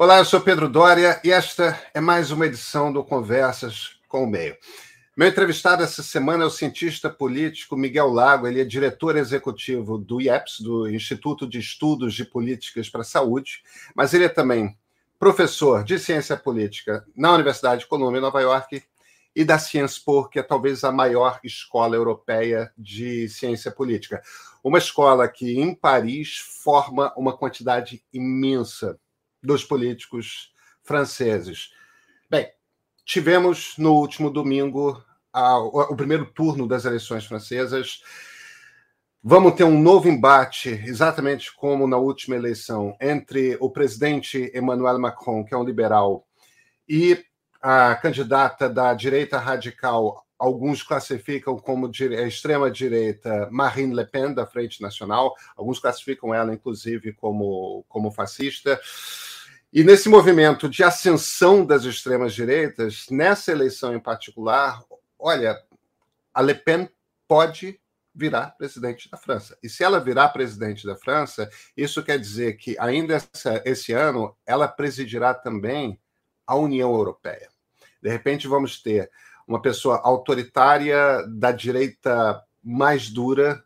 Olá, eu sou Pedro Dória e esta é mais uma edição do Conversas com o Meio. Meu entrevistado essa semana é o cientista político Miguel Lago, ele é diretor executivo do IEPS, do Instituto de Estudos de Políticas para a Saúde, mas ele é também professor de ciência política na Universidade de Colômbia, em Nova York, e da Sciences Po, que é talvez a maior escola europeia de ciência política. Uma escola que, em Paris, forma uma quantidade imensa dos políticos franceses. Bem, tivemos no último domingo a, o primeiro turno das eleições francesas. Vamos ter um novo embate, exatamente como na última eleição, entre o presidente Emmanuel Macron, que é um liberal, e a candidata da direita radical, alguns classificam como extrema-direita Marine Le Pen, da Frente Nacional, alguns classificam ela, inclusive, como, como fascista. E nesse movimento de ascensão das extremas-direitas, nessa eleição em particular, olha, a Le Pen pode virar presidente da França. E se ela virar presidente da França, isso quer dizer que ainda essa, esse ano ela presidirá também a União Europeia. De repente vamos ter uma pessoa autoritária da direita mais dura,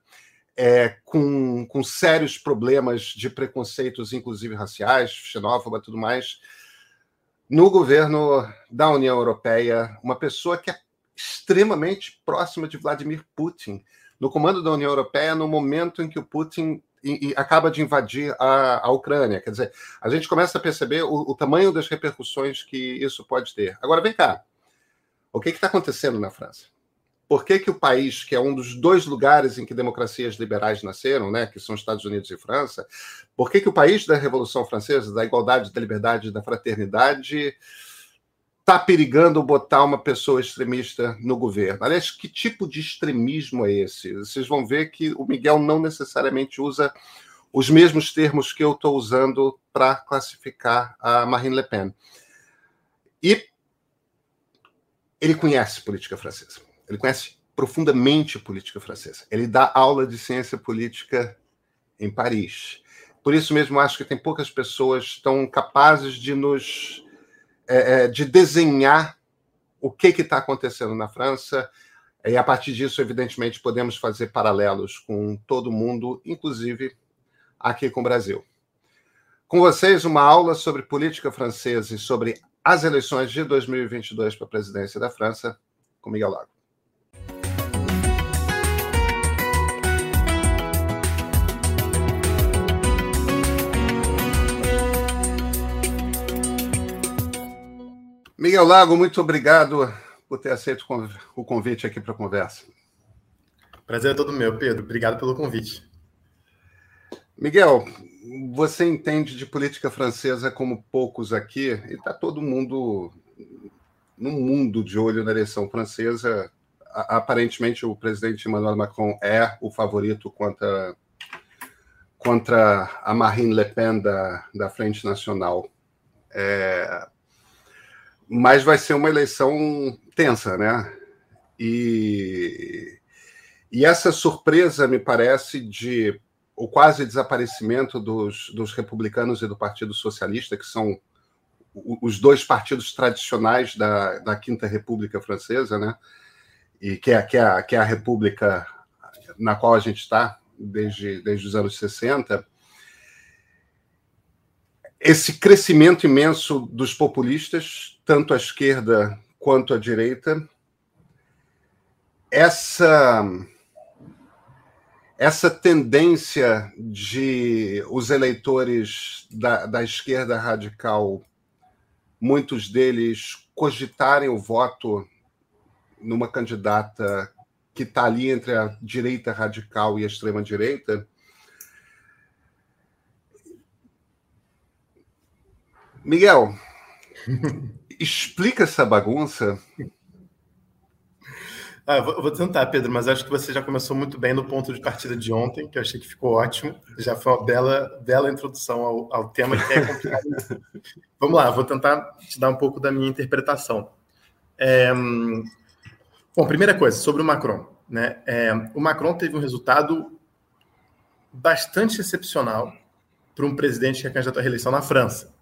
é, com, com sérios problemas de preconceitos, inclusive raciais, xenófoba, tudo mais, no governo da União Europeia, uma pessoa que é extremamente próxima de Vladimir Putin, no comando da União Europeia, no momento em que o Putin e, e acaba de invadir a, a, Ucrânia. Quer dizer, a gente começa a perceber o, o tamanho das repercussões que isso pode ter. Agora, vem cá. O que está acontecendo na França? Por que, que o país, que é um dos dois lugares em que democracias liberais nasceram, né, que são Estados Unidos e França, por que, que o país da Revolução Francesa, da igualdade, da liberdade, da fraternidade, está perigando botar uma pessoa extremista no governo. Aliás, que tipo de extremismo é esse? Vocês vão ver que o Miguel não necessariamente usa os mesmos termos que eu estou usando para classificar a Marine Le Pen. E ele conhece política francesa. Ele conhece profundamente política francesa. Ele dá aula de ciência política em Paris. Por isso mesmo, acho que tem poucas pessoas tão capazes de nos é, é, de desenhar o que está acontecendo na França. E a partir disso, evidentemente, podemos fazer paralelos com todo mundo, inclusive aqui com o Brasil. Com vocês, uma aula sobre política francesa e sobre as eleições de 2022 para a presidência da França, com Miguel Lago. Miguel Lago, muito obrigado por ter aceito o convite aqui para a conversa. Prazer é todo meu, Pedro. Obrigado pelo convite. Miguel, você entende de política francesa como poucos aqui, e está todo mundo no mundo de olho na eleição francesa. Aparentemente, o presidente Emmanuel Macron é o favorito contra, contra a Marine Le Pen da, da Frente Nacional. É, mas vai ser uma eleição tensa, né? E, e essa surpresa, me parece, de o quase desaparecimento dos, dos republicanos e do Partido Socialista, que são os dois partidos tradicionais da, da Quinta República Francesa, né? E que é, que, é, que é a república na qual a gente está desde, desde os anos 60, esse crescimento imenso dos populistas, tanto à esquerda quanto à direita, essa essa tendência de os eleitores da, da esquerda radical, muitos deles cogitarem o voto numa candidata que está ali entre a direita radical e a extrema direita, Miguel, explica essa bagunça. Ah, vou, vou, tentar, Pedro, mas acho que você já começou muito bem no ponto de partida de ontem, que eu achei que ficou ótimo. Já foi uma bela, bela introdução ao, ao tema que é complicado. Vamos lá, vou tentar te dar um pouco da minha interpretação. É, bom, primeira coisa, sobre o Macron. Né? É, o Macron teve um resultado bastante excepcional para um presidente que é candidato à reeleição na França.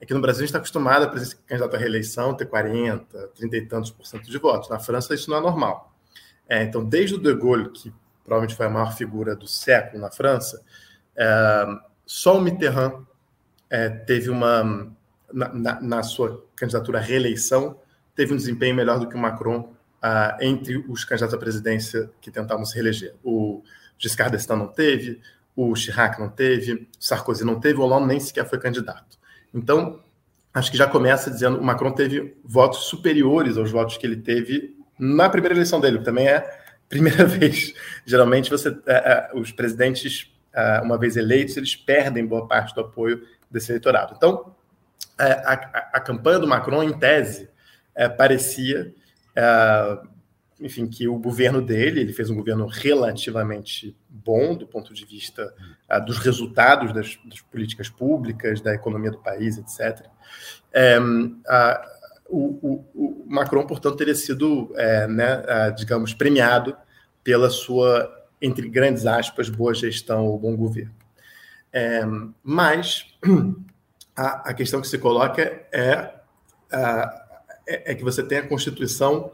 É que no Brasil a gente está acostumado a ser candidato à reeleição ter 40, 30 e tantos por cento de votos. Na França isso não é normal. É, então, desde o De Gaulle, que provavelmente foi a maior figura do século na França, é, só o Mitterrand é, teve uma, na, na, na, sua candidatura à reeleição, teve um desempenho melhor do que o Macron ah, entre os candidatos à presidência que tentavam se reeleger. O Giscard d'Estaing não teve, o Chirac não teve, o Sarkozy não teve, o Hollande nem sequer foi candidato. Então, acho que já começa dizendo o Macron teve votos superiores aos votos que ele teve na primeira eleição dele, que também é primeira vez. Geralmente, você, é, é, os presidentes, é, uma vez eleitos, eles perdem boa parte do apoio desse eleitorado. Então, a, a, campanha do Macron, em tese, parecia enfim, que o governo dele, ele fez um governo relativamente bom do ponto de vista uh, dos resultados das, das, políticas públicas, da economia do país, etc. É, o, o, o, Macron, portanto, teria sido, é, né, digamos, premiado pela sua, entre grandes aspas, boa gestão ou bom governo. É, mas a, a, questão que se coloca é, é, é que você tem a Constituição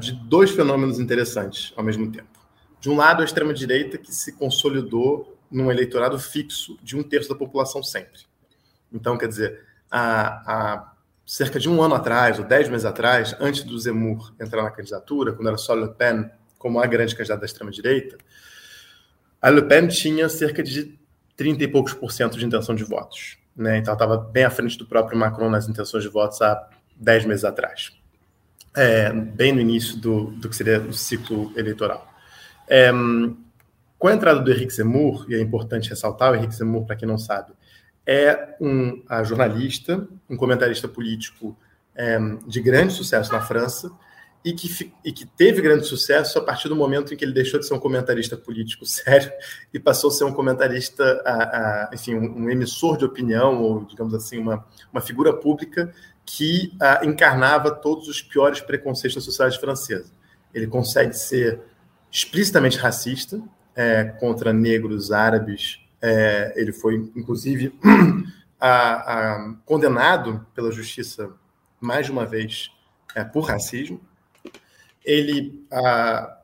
de dois fenômenos interessantes ao mesmo tempo. De um lado, a extrema-direita que se consolidou num eleitorado fixo de um terço da população sempre. Então, quer dizer, há, há cerca de um ano atrás, ou dez meses atrás, antes do Zemmour entrar na candidatura, quando era só Le Pen como a grande candidata da extrema-direita, a Le Pen tinha cerca de 30 e poucos por cento de intenção de votos. Né? Então, estava bem à frente do próprio Macron nas intenções de votos há dez meses atrás é, bem no início do, do que seria o ciclo eleitoral. É, com a entrada do Henrique Zemmour, e é importante ressaltar, o Henrique Zemmour, para quem não sabe, é um jornalista, um comentarista político é, de grande sucesso na França, e que, e que teve grande sucesso a partir do momento em que ele deixou de ser um comentarista político sério e passou a ser um comentarista, a, a, enfim, um, um, emissor de opinião, ou digamos assim, uma, uma figura pública que ah, encarnava todos os piores preconceitos da sociedade francesa. Ele consegue ser explicitamente racista é, contra negros, árabes. É, ele foi, inclusive, a, a, condenado pela justiça mais de uma vez é, por racismo. Ele, a,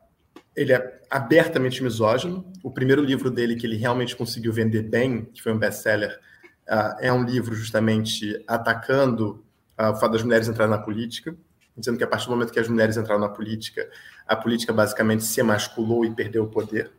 ele é abertamente misógino. O primeiro livro dele que ele realmente conseguiu vender bem, que foi um best-seller, é um livro justamente atacando o fato das mulheres entrarem na política, dizendo que a partir do momento que as mulheres entraram na política, a política basicamente se emasculou e perdeu o poder.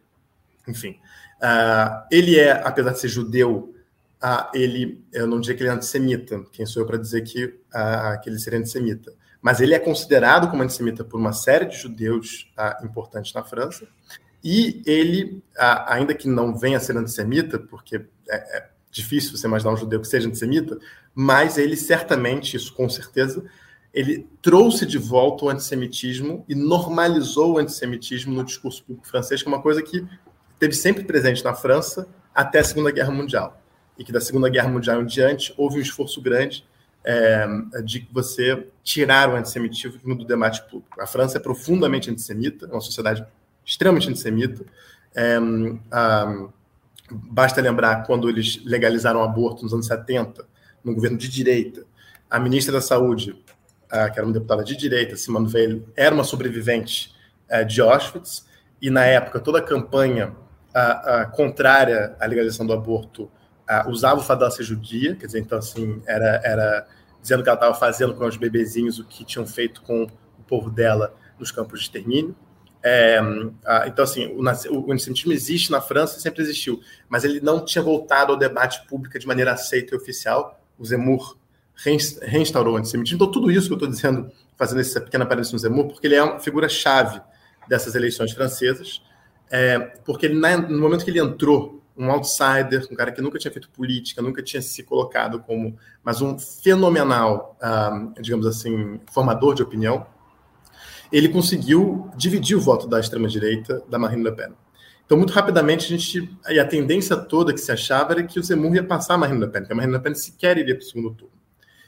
Enfim, uh, ele é, apesar de ser judeu, uh, ele, eu não diria que ele é antissemita, quem sou eu para dizer que, uh, que ele seria antissemita, mas ele é considerado como antissemita por uma série de judeus importantes na França, e ele, ainda que não venha a ser antissemita, porque é, é difícil você imaginar um judeu que seja antissemita, mas ele certamente, isso com certeza, ele trouxe de volta o antissemitismo e normalizou o antissemitismo no discurso público francês, que é uma coisa que teve sempre presente na França até a Segunda Guerra Mundial. E que da Segunda Guerra Mundial em diante houve um esforço grande é, de você tirar o antissemitismo do debate público. A França é profundamente antissemita, é uma sociedade extremamente antissemita. É, a, basta lembrar quando eles legalizaram o aborto nos anos 70, no governo de direita. A ministra da Saúde, que era uma deputada de direita, Simone Veil, era uma sobrevivente é, de Auschwitz, e na época toda a campanha contrária à legalização do aborto usava o fato ser judia, quer dizer, então assim, era, era dizendo que ela estava fazendo com os bebezinhos o que tinham feito com o povo dela nos campos de extermínio. É, então, assim, o, o antissemitismo existe na França, sempre existiu, mas ele não tinha voltado ao debate público de maneira aceita e oficial, o Zemmour reinstaurou o antissemitismo. Então, tudo isso que eu estou dizendo, fazendo essa pequena parêntese no Zemmour, porque ele é uma figura-chave dessas eleições francesas, é, porque ele, no momento que ele entrou, um outsider, um cara que nunca tinha feito política, nunca tinha se colocado como, mas um fenomenal, um, digamos assim, formador de opinião, ele conseguiu dividir o voto da extrema-direita da Marine Le Pen. Então, muito rapidamente, a gente. E a tendência toda que se achava era que o Zemmour ia passar a Marine Le Pen, que a Marine Le Pen sequer iria para o segundo turno.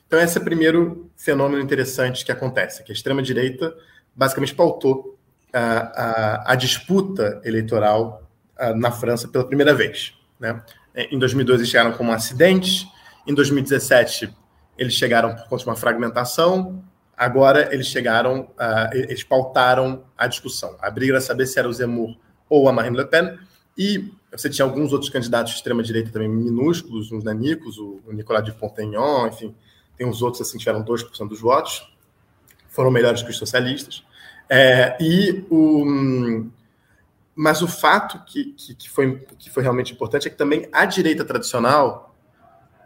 Então, esse é o primeiro fenômeno interessante que acontece, que a extrema-direita basicamente pautou a, a, a disputa eleitoral a, na França pela primeira vez. Né? Em 2002, eles chegaram como um acidente, Em 2017, eles chegaram por conta de uma fragmentação, agora eles chegaram, eles pautaram a discussão. A briga era saber se era o Zemmour ou a Marine Le Pen, e você tinha alguns outros candidatos de extrema-direita também minúsculos, uns nanicos, o, Nicolas de Pontegnon, enfim, tem uns outros assim que tiveram 2% dos votos, foram melhores que os socialistas. É, e o, mas o fato que, que, que, foi, que foi realmente importante é que também a direita tradicional,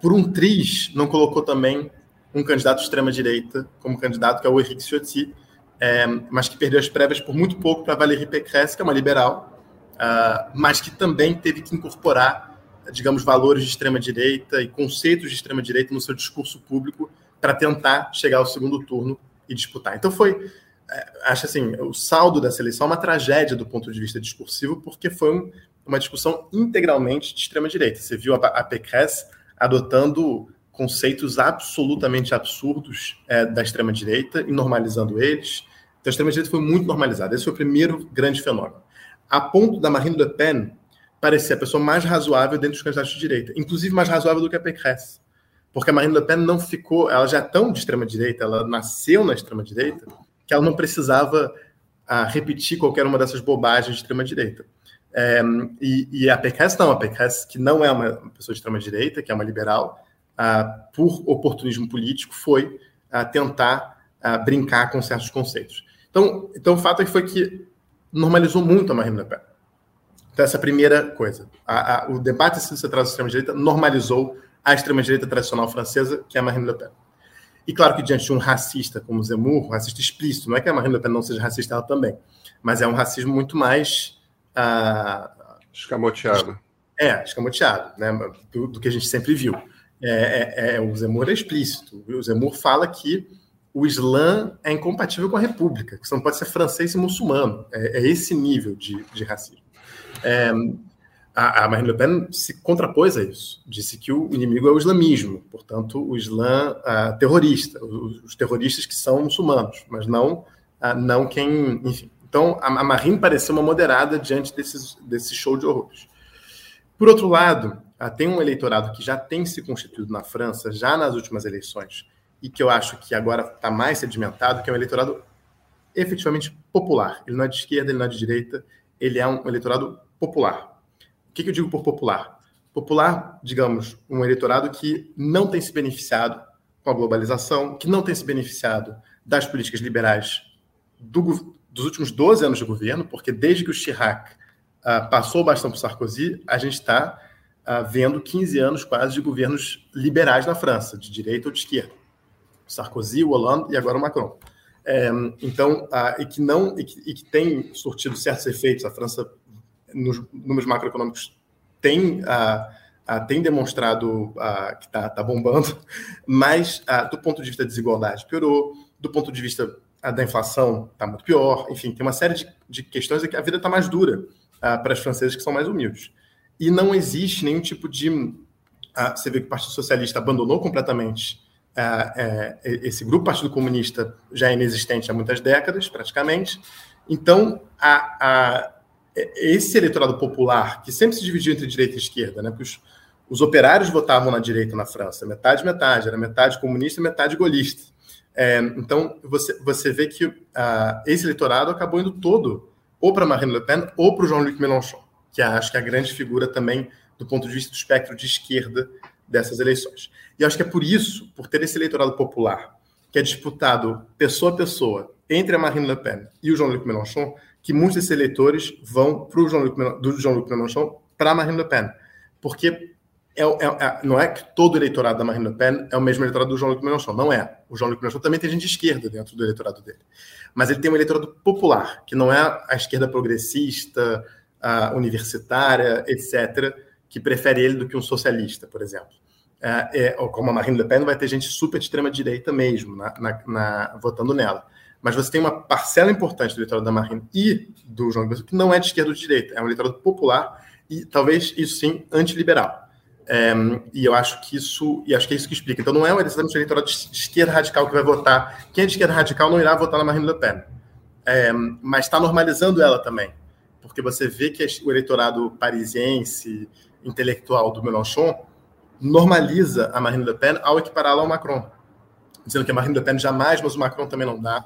por um triz, não colocou também um candidato extrema-direita como candidato, que é o Henrique Ciotti, é, mas que perdeu as prévias por muito pouco para Valérie Pécresse, que é uma liberal, uh, mas que também teve que incorporar, digamos, valores de extrema-direita e conceitos de extrema-direita no seu discurso público para tentar chegar ao segundo turno e disputar. Então foi é, acho assim, o saldo dessa eleição é uma tragédia do ponto de vista discursivo, porque foi um, uma discussão integralmente de extrema-direita. Você viu a, a Pécresse adotando conceitos absolutamente absurdos é, da extrema-direita e normalizando eles. Então, a extrema-direita foi muito normalizada. Esse foi o primeiro grande fenômeno. A ponto da Marine Le Pen parecer a pessoa mais razoável dentro dos candidatos de direita, inclusive mais razoável do que a Pécresse. Porque a Marine Le Pen não ficou, ela já é tão de extrema-direita, ela nasceu na extrema-direita, que ela não precisava ah, repetir qualquer uma dessas bobagens de extrema-direita. É, e, e, a PKS não, a PKS, que não é uma pessoa de extrema-direita, que é uma liberal, ah, por oportunismo político, foi ah, tentar brincar com certos conceitos. Então, então, o fato é que foi que normalizou muito a Marine Le Pen. Então, essa é a primeira coisa. A, a, o debate central da extrema-direita normalizou a extrema-direita tradicional francesa, que é a Marine Le Pen. E claro que diante de um racista como Zemmour, um racista explícito, não é que a Marine Le Pen não seja racista, ela também, mas é um racismo muito mais... Uh, escamoteado. É, escamoteado, né, do, do, que a gente sempre viu. É, é, é, o Zemmour é explícito. O Zemmour fala que o Islã é incompatível com a República, que você não pode ser francês e muçulmano. É, é esse nível de, de racismo. É, a, a Marine Le Pen se contrapôs a isso, disse que o inimigo é o islamismo, portanto, o Islã uh, terrorista, os, os, terroristas que são muçulmanos, mas não, uh, não quem. Enfim. Então, a, a Marine pareceu uma moderada diante desses, desse show de horrores. Por outro lado, tem um eleitorado que já tem se constituído na França, já nas últimas eleições, e que eu acho que agora está mais sedimentado, que é um eleitorado efetivamente popular. Ele não é de esquerda, ele não é de direita, ele é um eleitorado popular o que, que eu digo por popular? Popular, digamos, um eleitorado que não tem se beneficiado com a globalização, que não tem se beneficiado das políticas liberais do, dos últimos 12 anos de governo, porque desde que o Chirac uh, passou o bastão para o Sarkozy, a gente está uh, vendo 15 anos quase de governos liberais na França, de direita ou de esquerda. Sarkozy, o Hollande e agora o Macron. É, então, uh, e, que não, e que, e que tem surtido certos efeitos. A França nos números macroeconômicos tem, uh, tem demonstrado que está tá bombando, mas do ponto de vista da desigualdade piorou, do ponto de vista da inflação está muito pior, enfim, tem uma série de, de questões que a vida está mais dura para as francesas que são mais humildes. E não existe nenhum tipo de. você vê que o Partido Socialista abandonou completamente é, esse grupo, o Partido Comunista já é inexistente há muitas décadas, praticamente. Então, a, a esse eleitorado popular, que sempre se dividiu entre direita e esquerda, né? Porque os, os operários votavam na direita na França, metade, metade, era metade comunista, metade golista. É, então, você, você vê que uh, esse eleitorado acabou indo todo ou para Marine Le Pen ou para o Jean-Luc Mélenchon, que acho que é a grande figura também do ponto de vista do espectro de esquerda dessas eleições. E acho que é por isso, por ter esse eleitorado popular, que é disputado pessoa a pessoa entre a Marine Le Pen e o Jean-Luc Mélenchon, que muitos desses eleitores vão pro Jean do Jean-Luc Mélenchon para Marine Le Pen. Porque é, é, é, não é que todo o eleitorado da Marine Le Pen é o mesmo eleitorado do Jean-Luc Mélenchon. Não é. O Jean-Luc Mélenchon também tem gente de esquerda dentro do eleitorado dele. Mas ele tem um eleitorado popular, que não é a esquerda progressista, a universitária, etc., que prefere ele do que um socialista, por exemplo. É, é, como a Marine Le Pen, vai ter gente super de extrema-direita mesmo na, na, na, votando nela mas você tem uma parcela importante do eleitorado da Marine e do João Guilherme que não é de esquerda ou de direita, é um eleitorado popular e talvez isso sim antiliberal. É, e eu acho que isso, e acho que é isso que explica. Então não é exatamente o eleitorado de esquerda radical que vai votar. Quem é de esquerda radical não irá votar na Marine Le Pen. É, mas está normalizando ela também. Porque você vê que o eleitorado parisiense, intelectual do Mélenchon, normaliza a Marine Le Pen ao equipará-la ao Macron, dizendo que a Marine Le Pen jamais, mas o Macron também não dá.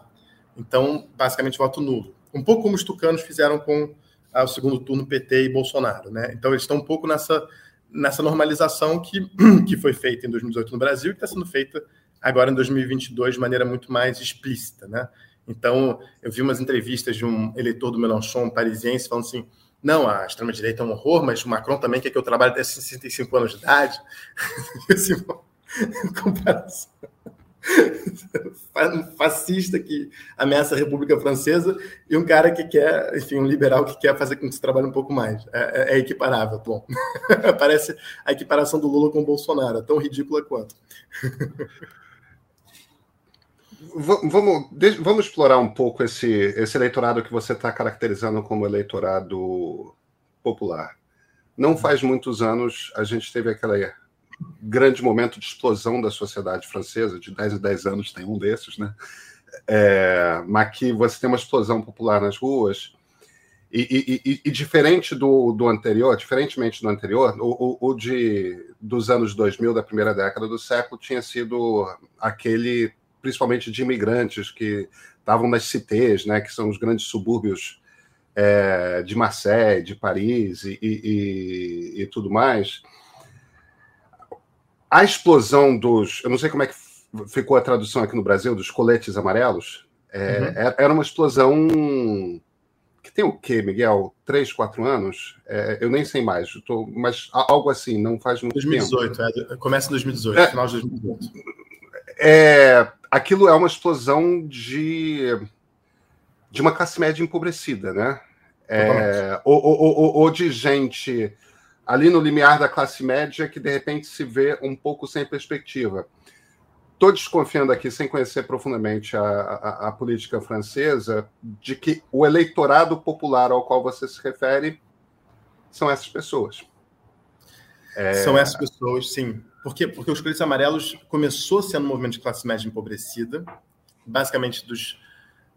Então, basicamente, voto nulo. Um pouco como os tucanos fizeram com ah, o segundo turno PT e Bolsonaro. Né? Então, eles estão um pouco nessa, nessa normalização que, que foi feita em 2018 no Brasil e está sendo feita agora em 2022 de maneira muito mais explícita. Né? Então, eu vi umas entrevistas de um eleitor do Mélenchon parisiense falando assim: não, a extrema-direita é um horror, mas o Macron também quer que eu trabalhe até 65 anos de idade. Esse, comparação. um fascista que ameaça a República Francesa e um cara que quer, enfim, um liberal que quer fazer com que você trabalhe um pouco mais. É, é, é equiparável. Bom, parece a equiparação do Lula com o Bolsonaro, é tão ridícula quanto. vamos, vamos explorar um pouco esse, esse eleitorado que você está caracterizando como eleitorado popular. Não faz muitos anos a gente teve aquele grande momento de explosão da sociedade francesa, de 10 em 10 anos tem um desses, né? É, mas que você tem uma explosão popular nas ruas. E, e, e, e diferente do, do anterior, diferentemente do anterior, o, o, o, de, dos anos 2000, da primeira década do século, tinha sido aquele principalmente de imigrantes que estavam nas cités, né, que são os grandes subúrbios é, de Marseille, de Paris e, e, tudo mais. A explosão dos. Eu não sei como é que ficou a tradução aqui no Brasil, dos coletes amarelos. É, uhum. É, era uma explosão que tem o quê, Miguel? Três, quatro anos? É, eu nem sei mais, tô, mas algo assim, não faz muito 2018, tempo. 2018, é, começa em 2018, é, final de 2018. É, aquilo é uma explosão de, de uma classe média empobrecida, né? É, ou, ou, ou, ou, de gente ali no limiar da classe média que de repente se vê um pouco sem perspectiva. Estou desconfiando aqui, sem conhecer profundamente a, a, a, política francesa, de que o eleitorado popular ao qual você se refere são essas pessoas. É... São essas pessoas, sim. Por quê? Porque os coletes amarelos começou sendo um movimento de classe média empobrecida, basicamente dos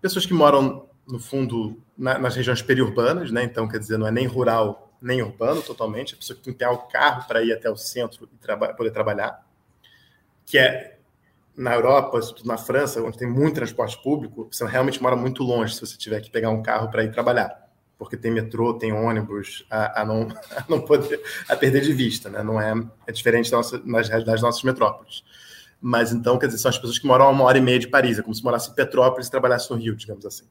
pessoas que moram no fundo na, nas regiões periurbanas, né? Então, quer dizer, não é nem rural nem urbano totalmente, a pessoa que tem que ter o carro para ir até o centro e traba poder trabalhar, que é na Europa, na França, onde tem muito transporte público, você realmente mora muito longe se você tiver que pegar um carro para ir trabalhar porque tem metrô, tem ônibus, a, a, não, a não poder a perder de vista, né? Não é, é diferente da nossa, nas realidades das nossas metrópoles. Mas então, quer dizer, são as pessoas que moram a uma hora e meia de Paris, é como se morasse em Petrópolis e trabalhasse no Rio, digamos assim.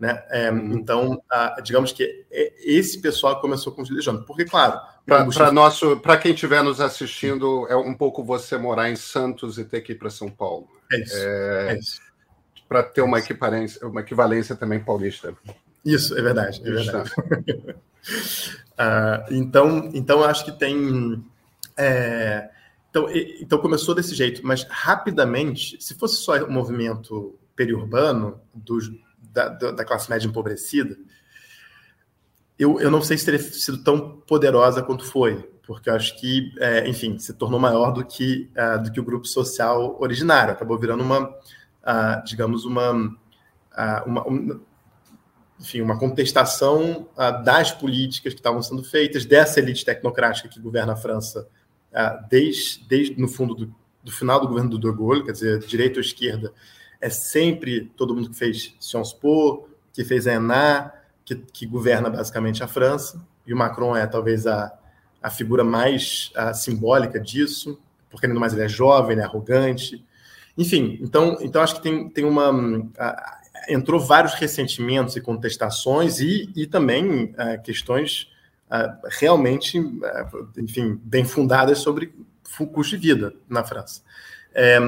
Né? É, uhum. Então, a, digamos que é, esse pessoal começou com os legiões, porque, claro. Para nosso, para quem estiver nos assistindo, é um pouco você morar em Santos e ter que ir para São Paulo. É isso. É, é isso. Para ter uma, equivalência, uma equivalência também paulista. Isso, é verdade, é verdade. uh, então, então, acho que tem. É, então, então, começou desse jeito, mas rapidamente, se fosse só um movimento periurbano dos, da, da classe média empobrecida, eu, eu não sei se teria sido tão poderosa quanto foi, porque eu acho que, é, enfim, se tornou maior do que, uh, do que o grupo social originário, acabou virando uma, uh, digamos, uma, uh, uma, uma enfim, uma contestação das políticas que estavam sendo feitas, dessa elite tecnocrática que governa a França desde, desde, no fundo, do, do, final do governo do De Gaulle, quer dizer, direita ou esquerda, é sempre todo mundo que fez Sciences Po, que fez a ENA, que, que governa basicamente a França, e o Macron é talvez a, a figura mais uh, simbólica disso, porque ainda mais ele é jovem, ele é arrogante, enfim, então, então acho que tem, tem uma entrou vários ressentimentos e contestações e, e também uh, questões uh, realmente, enfim, bem fundadas sobre custo de vida na França. É,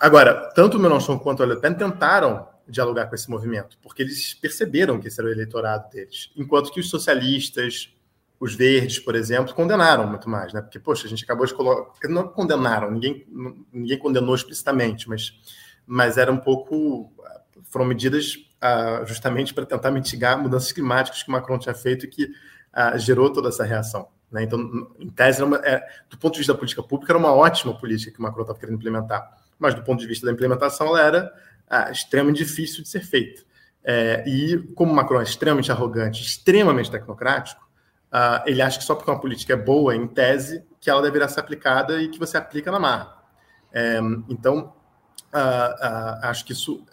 agora, tanto o Mélenchon quanto o Le Pen tentaram dialogar com esse movimento, porque eles perceberam que esse era o eleitorado deles, enquanto que os socialistas, os verdes, por exemplo, condenaram muito mais, né? Porque, poxa, a gente acabou de colocar. Não condenaram, ninguém, ninguém condenou explicitamente, mas, mas era um pouco foram medidas ah, justamente para tentar mitigar mudanças climáticas que o Macron tinha feito e que ah, gerou toda essa reação. Né? Então, em tese, uma, é, do ponto de vista da política pública, era uma ótima política que o Macron estava querendo implementar, mas do ponto de vista da implementação, ela era ah, extremamente difícil de ser feita. É, e como Macron é extremamente arrogante, extremamente tecnocrático, uh, ele acha que só porque uma política é boa, em tese, que ela deverá ser aplicada e que você aplica na marra. É, então, uh, acho que isso,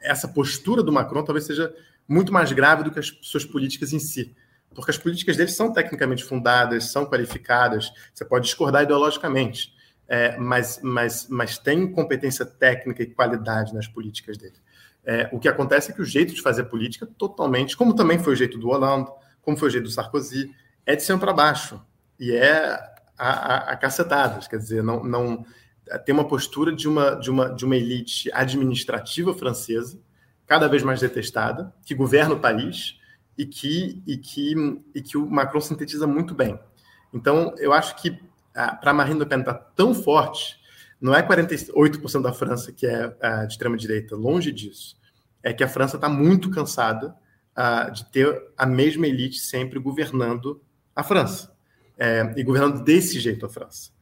essa postura do Macron talvez seja muito mais grave do que as suas políticas em si porque as políticas dele são tecnicamente fundadas, são qualificadas, você pode discordar ideologicamente, é, mas, mas, mas tem competência técnica e qualidade nas políticas dele. É, o que acontece é que o jeito de fazer política, totalmente, como também foi o jeito do Hollande, como foi o jeito do Sarkozy, é de cima para baixo. E é a, a, a cacetadas, quer dizer, não, não tem uma postura de uma, de, uma, de uma elite administrativa francesa, cada vez mais detestada, que governa o país, e que, e que, e que o Macron sintetiza muito bem. Então, eu acho que para Marine Le Pen estar tá tão forte, não é 48% da França que é de extrema-direita, longe disso. É que a França está muito cansada de ter a mesma elite sempre governando a França. É, e governando desse jeito a França.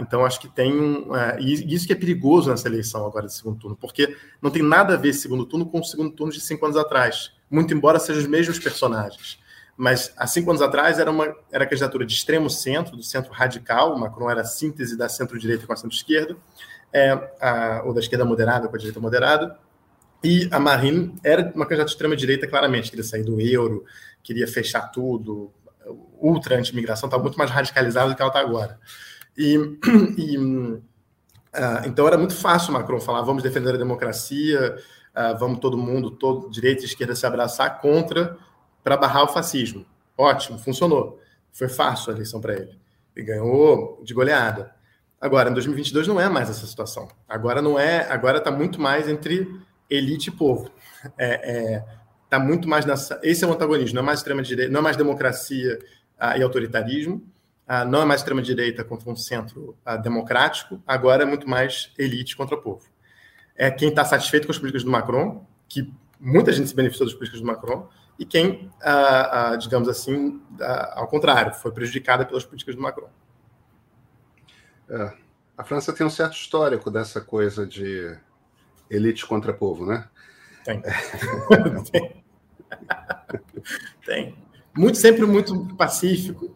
então, acho que tem um. e isso que é perigoso nessa eleição agora de segundo turno, porque não tem nada a ver esse segundo turno com o segundo turno de cinco anos atrás muito embora sejam os mesmos personagens. Mas há cinco anos atrás era uma era candidatura de extremo centro, do centro radical. Macron era a síntese da centro-direita com a centro-esquerda, é, ou da esquerda moderada com a direita moderada. E a Marine era uma candidata de extrema-direita, claramente. Queria sair do euro, queria fechar tudo, ultra anti-imigração, estava muito mais radicalizada do que ela está agora. E, e uh, então era muito fácil o Macron falar: vamos defender a democracia, uh, vamos todo mundo, todo direita e esquerda se abraçar contra para barrar o fascismo. Ótimo, funcionou. Foi fácil a eleição para ele. E ganhou de goleada. Agora, em 2022 não é mais essa situação. Agora não é, agora está muito mais entre elite e povo. É, é, tá muito mais nessa. Esse é o antagonismo. Não é mais extrema direita, não é mais democracia ah, e autoritarismo. Ah, não é mais extrema direita contra um centro ah, democrático. Agora é muito mais elite contra povo é quem está satisfeito com as políticas do Macron, que muita gente se beneficiou das políticas do Macron, e quem, ah, ah, digamos assim, ah, ao contrário, foi prejudicada pelas políticas do Macron. É, a França tem um certo histórico dessa coisa de elite contra povo, né? Tem. tem. tem. Muito, sempre muito pacífico.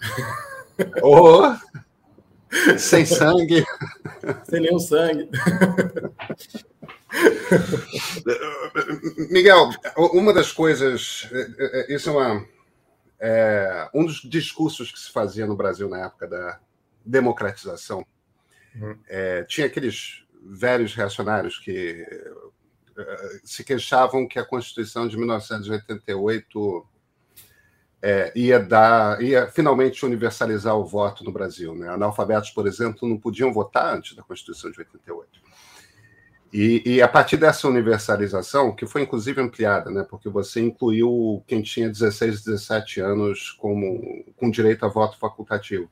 Oh! Sem sangue. Sem nenhum sangue. Miguel, uma das coisas. Isso é uma. É, um dos discursos que se fazia no Brasil na época da democratização uhum. é, tinha aqueles velhos reacionários que é, se queixavam que a Constituição de 1988 é, ia dar, ia finalmente universalizar o voto no Brasil. Né? Analfabetos, por exemplo, não podiam votar antes da Constituição de 88. E, e, a partir dessa universalização, que foi inclusive ampliada, né, porque você incluiu quem tinha 16, 17 anos como, com direito a voto facultativo.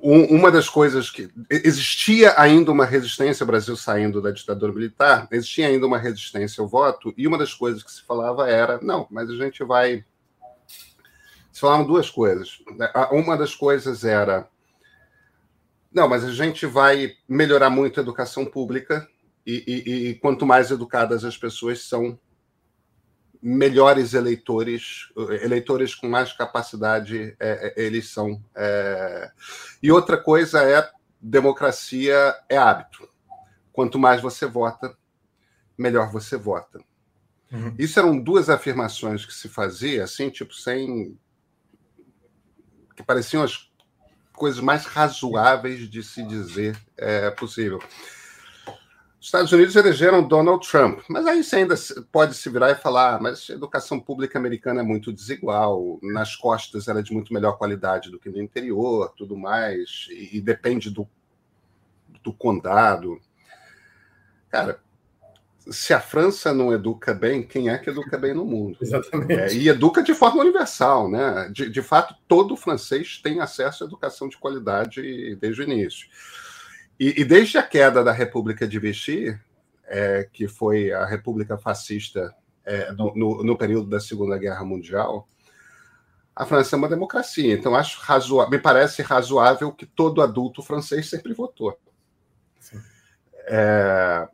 Um, uma das coisas que. Existia ainda uma resistência, Brasil saindo da ditadura militar, existia ainda uma resistência ao voto, e uma das coisas que se falava era: não, mas a gente vai se falavam duas coisas. Uma das coisas era. Não, mas a gente vai melhorar muito a educação pública, e, e, e quanto mais educadas as pessoas são, melhores eleitores, eleitores com mais capacidade é, é, eles são. É... E outra coisa é democracia é hábito. Quanto mais você vota, melhor você vota. Uhum. Isso eram duas afirmações que se fazia, assim, tipo, sem que pareciam as coisas mais razoáveis de se dizer é, possível. Os Estados Unidos elegeram Donald Trump, mas aí você ainda pode se virar e falar, ah, mas a educação pública americana é muito desigual, nas costas ela é de muito melhor qualidade do que no interior, tudo mais, e, e depende do, do condado. Cara, se a França não educa bem, quem é que educa bem no mundo? Exatamente. É, e educa de forma universal, né? De, de, fato, todo francês tem acesso à educação de qualidade desde o início. E, e desde a queda da República de Vichy, é, que foi a República fascista é, no, no, no, período da Segunda Guerra Mundial, a França é uma democracia. Então, acho razoável, me parece razoável que todo adulto francês sempre votou. É,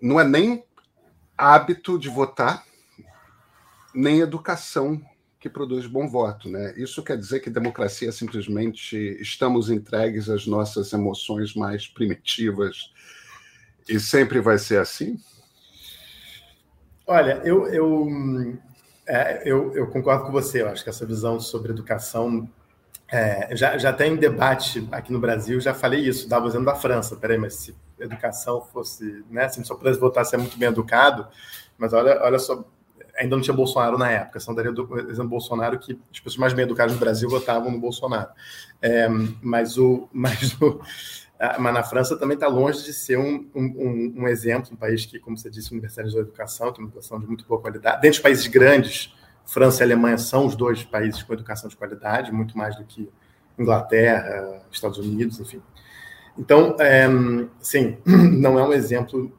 não é nem hábito de votar, nem educação que produz bom voto. Né? Isso quer dizer que democracia é simplesmente estamos entregues às nossas emoções mais primitivas e sempre vai ser assim? Olha, eu, eu, é, eu, eu, concordo com você. Eu acho que essa visão sobre educação é, já, já tem debate aqui no Brasil. Já falei isso, estava usando da França. Peraí, mas se educação fosse, né, se só pudesse votar ser muito bem educado, mas olha, olha só, ainda não tinha Bolsonaro na época. Só daria do Bolsonaro que as pessoas mais bem educadas no Brasil votavam no Bolsonaro. É, mas o, mas o mas na França também está longe de ser um, um, um, exemplo, um país que, como você disse, universalizou a educação, tem uma educação de muito boa qualidade. Dentre os países grandes, França e Alemanha são os dois países com educação de qualidade, muito mais do que Inglaterra, Estados Unidos, enfim. Então, é, sim, não é um exemplo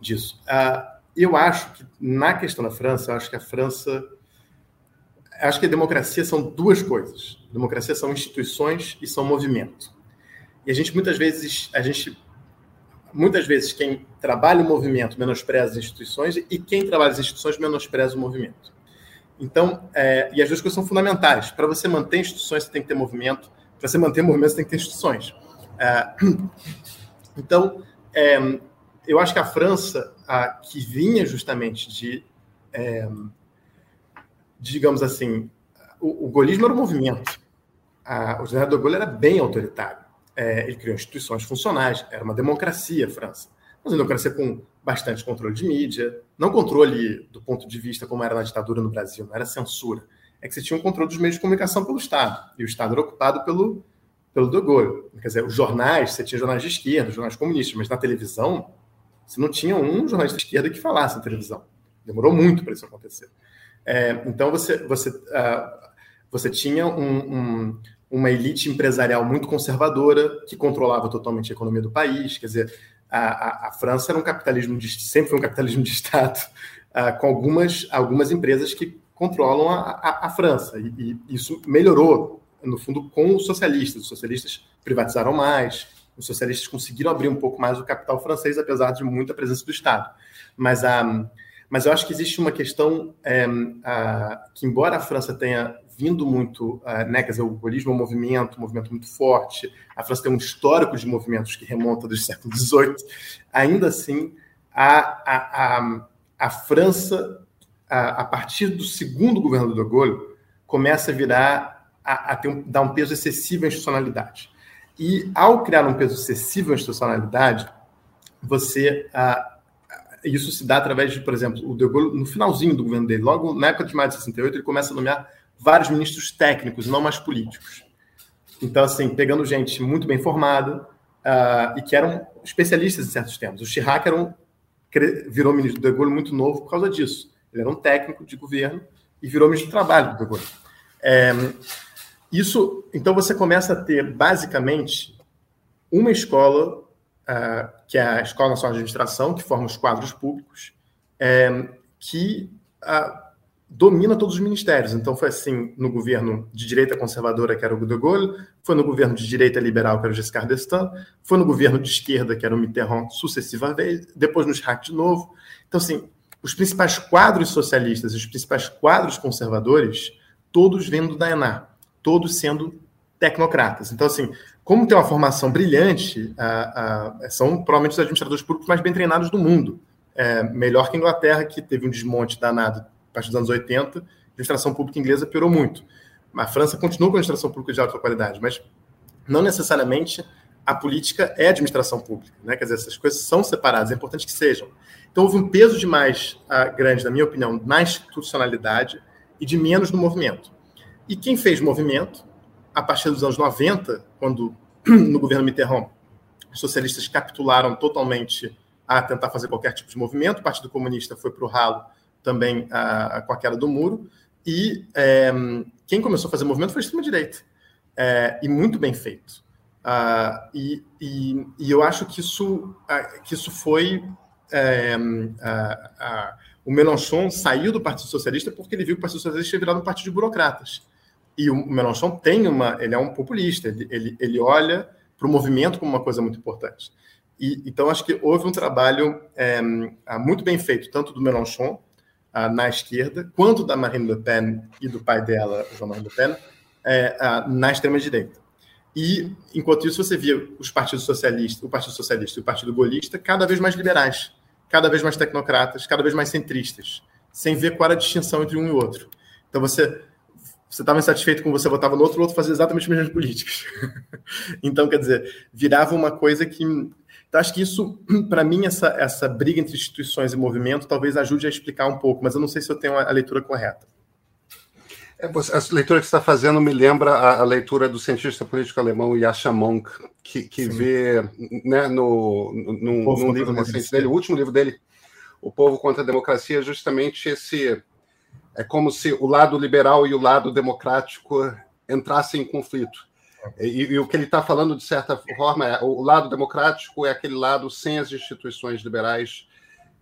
disso. Ah, eu acho que, na questão da França, eu acho que a França. Acho que a democracia são duas coisas. Democracia são instituições e são movimento. E a gente muitas vezes, a gente muitas vezes quem trabalha o movimento menospreza as instituições e quem trabalha as instituições menospreza o movimento. Então, é, e as duas coisas são fundamentais. Para você manter instituições, você tem que ter movimento. Para você manter movimento, você tem que ter instituições. É, então, é, eu acho que a França, a, que vinha justamente de, é, digamos assim, o, o golismo era um movimento. A, o general de Gaulle era bem autoritário é, ele criou instituições funcionais, era uma democracia a França. Uma democracia com bastante controle de mídia, não controle do ponto de vista como era na ditadura no Brasil, não era censura. É que você tinha um controle dos meios de comunicação pelo Estado, e o Estado era ocupado pelo, pelo De Gaulle. Quer dizer, os jornais, você tinha jornais de esquerda, jornais comunistas, mas na televisão, você não tinha um jornalista de esquerda que falasse na televisão. Demorou muito para isso acontecer. É, então, você, você, uh, você tinha um, um uma elite empresarial muito conservadora que controlava totalmente a economia do país. Quer dizer, a, a, a França era um capitalismo de, sempre foi um capitalismo de Estado, uh, com algumas, algumas empresas que controlam a, a França. E, e, isso melhorou, no fundo, com os socialistas. Os socialistas privatizaram mais, os socialistas conseguiram abrir um pouco mais o capital francês, apesar de muita presença do Estado. Mas a. Mas eu acho que existe uma questão é, a, que, embora a França tenha vindo muito, uh, né, quer dizer, o golismo é um movimento, um movimento muito forte. A França tem um histórico de movimentos que remonta do século XVIII. Ainda assim, a, a, a, a França, a, a, partir do segundo governo do De Gaulle, começa a virar, a, a ter um, dar um peso excessivo à institucionalidade. E ao criar um peso excessivo à institucionalidade, você uh, isso se dá através de, por exemplo, o De Gaulle, no finalzinho do governo dele, logo na época de maio de 68, ele começa a nomear vários ministros técnicos, não mais políticos. Então, assim, pegando gente muito bem formada uh, e que eram especialistas em certos temas. O Chirac era um, virou ministro do De Gaulle muito novo por causa disso. Ele era um técnico de governo e virou ministro do Trabalho do De Gaulle. É, isso, então, você começa a ter, basicamente, uma escola, uh, que é a Escola Nacional de Administração, que forma os quadros públicos, é, que uh, domina todos os ministérios. Então, foi assim no governo de direita conservadora, que era o De Gaulle, foi no governo de direita liberal, que era o Giscard d'Estaing, foi no governo de esquerda, que era o Mitterrand, sucessivamente, depois no Chirac de novo. Então, assim, os principais quadros socialistas os principais quadros conservadores, todos vindo da ENA, todos sendo tecnocratas. Então, assim, como tem uma formação brilhante, são provavelmente os administradores públicos mais bem treinados do mundo. É, melhor que a Inglaterra, que teve um desmonte danado partir dos anos 80, a administração pública inglesa piorou muito. A França continua com a administração pública de alta qualidade, mas não necessariamente a política é administração pública. Né? Quer dizer, essas coisas são separadas, é importante que sejam. Então, houve um peso demais uh, grande, na minha opinião, na institucionalidade e de menos no movimento. E quem fez movimento, a partir dos anos 90, quando no governo Mitterrand os socialistas capitularam totalmente a tentar fazer qualquer tipo de movimento, o Partido Comunista foi para o ralo também a, a, com a queda do muro. E é, quem começou a fazer movimento foi a extrema-direita. É, e muito bem feito. Uh, e, e, e, eu acho que isso, que isso foi. É, o Mélenchon saiu do Partido Socialista porque ele viu que o Partido Socialista tinha virado um partido de burocratas. E o Mélenchon tem uma. Ele é um populista, ele, ele, ele olha para o movimento como uma coisa muito importante. E, então, acho que houve um trabalho é, muito bem feito, tanto do Mélenchon uh, na esquerda, quanto da Marine Le Pen e do pai dela, Jean-Marie Le Pen, é, na extrema-direita. E, enquanto isso, você via os partidos socialistas, o Partido Socialista e o Partido Golista cada vez mais liberais, cada vez mais tecnocratas, cada vez mais centristas, sem ver qual era a distinção entre um e outro. Então, você você estava insatisfeito com você votava no outro, o outro fazia exatamente as mesmas políticas. então, quer dizer, virava uma coisa que então, acho que isso, para mim, essa, essa briga entre instituições e movimento talvez ajude a explicar um pouco, mas eu não sei se eu tenho a leitura correta. É, a leitura que você está fazendo me lembra a, a, leitura do cientista político alemão Yasha Monk, que, que vê né, no, no, no livro recente dele, o último livro dele, O Povo contra a Democracia, justamente esse. É como se o lado liberal e o lado democrático entrassem em conflito. E, e, o que ele está falando, de certa forma, é o lado democrático é aquele lado sem as instituições liberais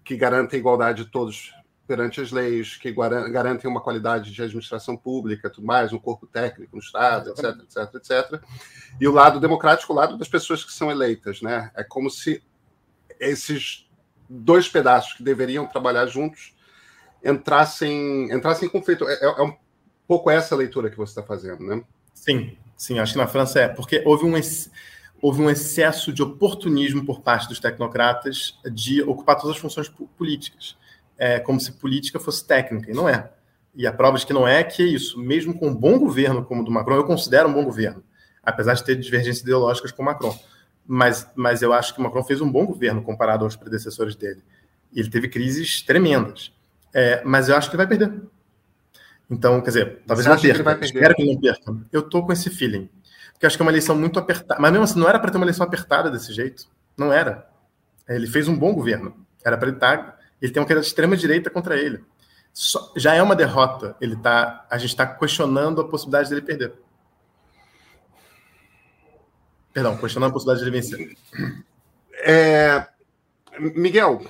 que garantem a igualdade de todos perante as leis, que garantem uma qualidade de administração pública, tudo mais, um corpo técnico no Estado, etc, etc, etc. E o lado democrático, o lado das pessoas que são eleitas, né? É como se esses dois pedaços que deveriam trabalhar juntos entrassem, entrassem em conflito. É, é, é um pouco essa leitura que você está fazendo, né? Sim, Sim, acho que na França é, porque houve um, houve um excesso de oportunismo por parte dos tecnocratas de ocupar todas as funções políticas, é, como se política fosse técnica, e não é. E a prova de que não é que é isso, mesmo com um bom governo como o do Macron, eu considero um bom governo, apesar de ter divergências ideológicas com o Macron. Mas, mas eu acho que o Macron fez um bom governo comparado aos predecessores dele. Ele teve crises tremendas. É, mas eu acho que vai perder. Então, quer dizer, talvez não perca. Vai Espero que não perca. Eu tô com esse feeling. Porque acho que é uma eleição muito apertada. Mas mesmo assim, não era para ter uma eleição apertada desse jeito. Não era. Ele fez um bom governo. Era para ele estar. Tá, ele tem uma queda de extrema direita contra ele. Só, já é uma derrota. Ele tá, a gente está questionando a possibilidade dele perder. Perdão, questionando a possibilidade de ele vencer. É, Miguel,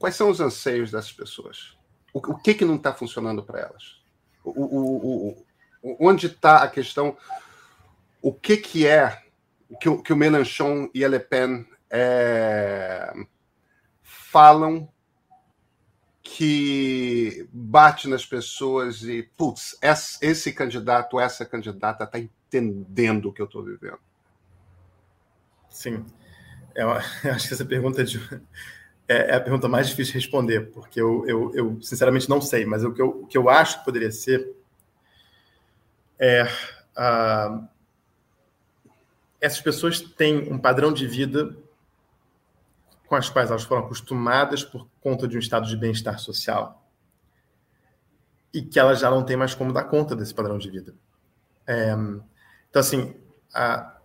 quais são os anseios dessas pessoas? o, o que, que não está funcionando para elas? O, o, onde está a questão? O que, que é que que o Mélenchon e a Le Pen é, falam que bate nas pessoas e, putz, esse candidato, essa candidata está entendendo o que eu estou vivendo? Sim. Eu, eu acho que essa pergunta é de, é, é, a pergunta mais difícil de responder, porque eu, eu, eu sinceramente não sei, mas o que eu, o que eu acho que poderia ser é. Uh, essas pessoas têm um padrão de vida com as quais elas foram acostumadas por conta de um estado de bem-estar social e que elas já não têm mais como dar conta desse padrão de vida. É, então, assim, a,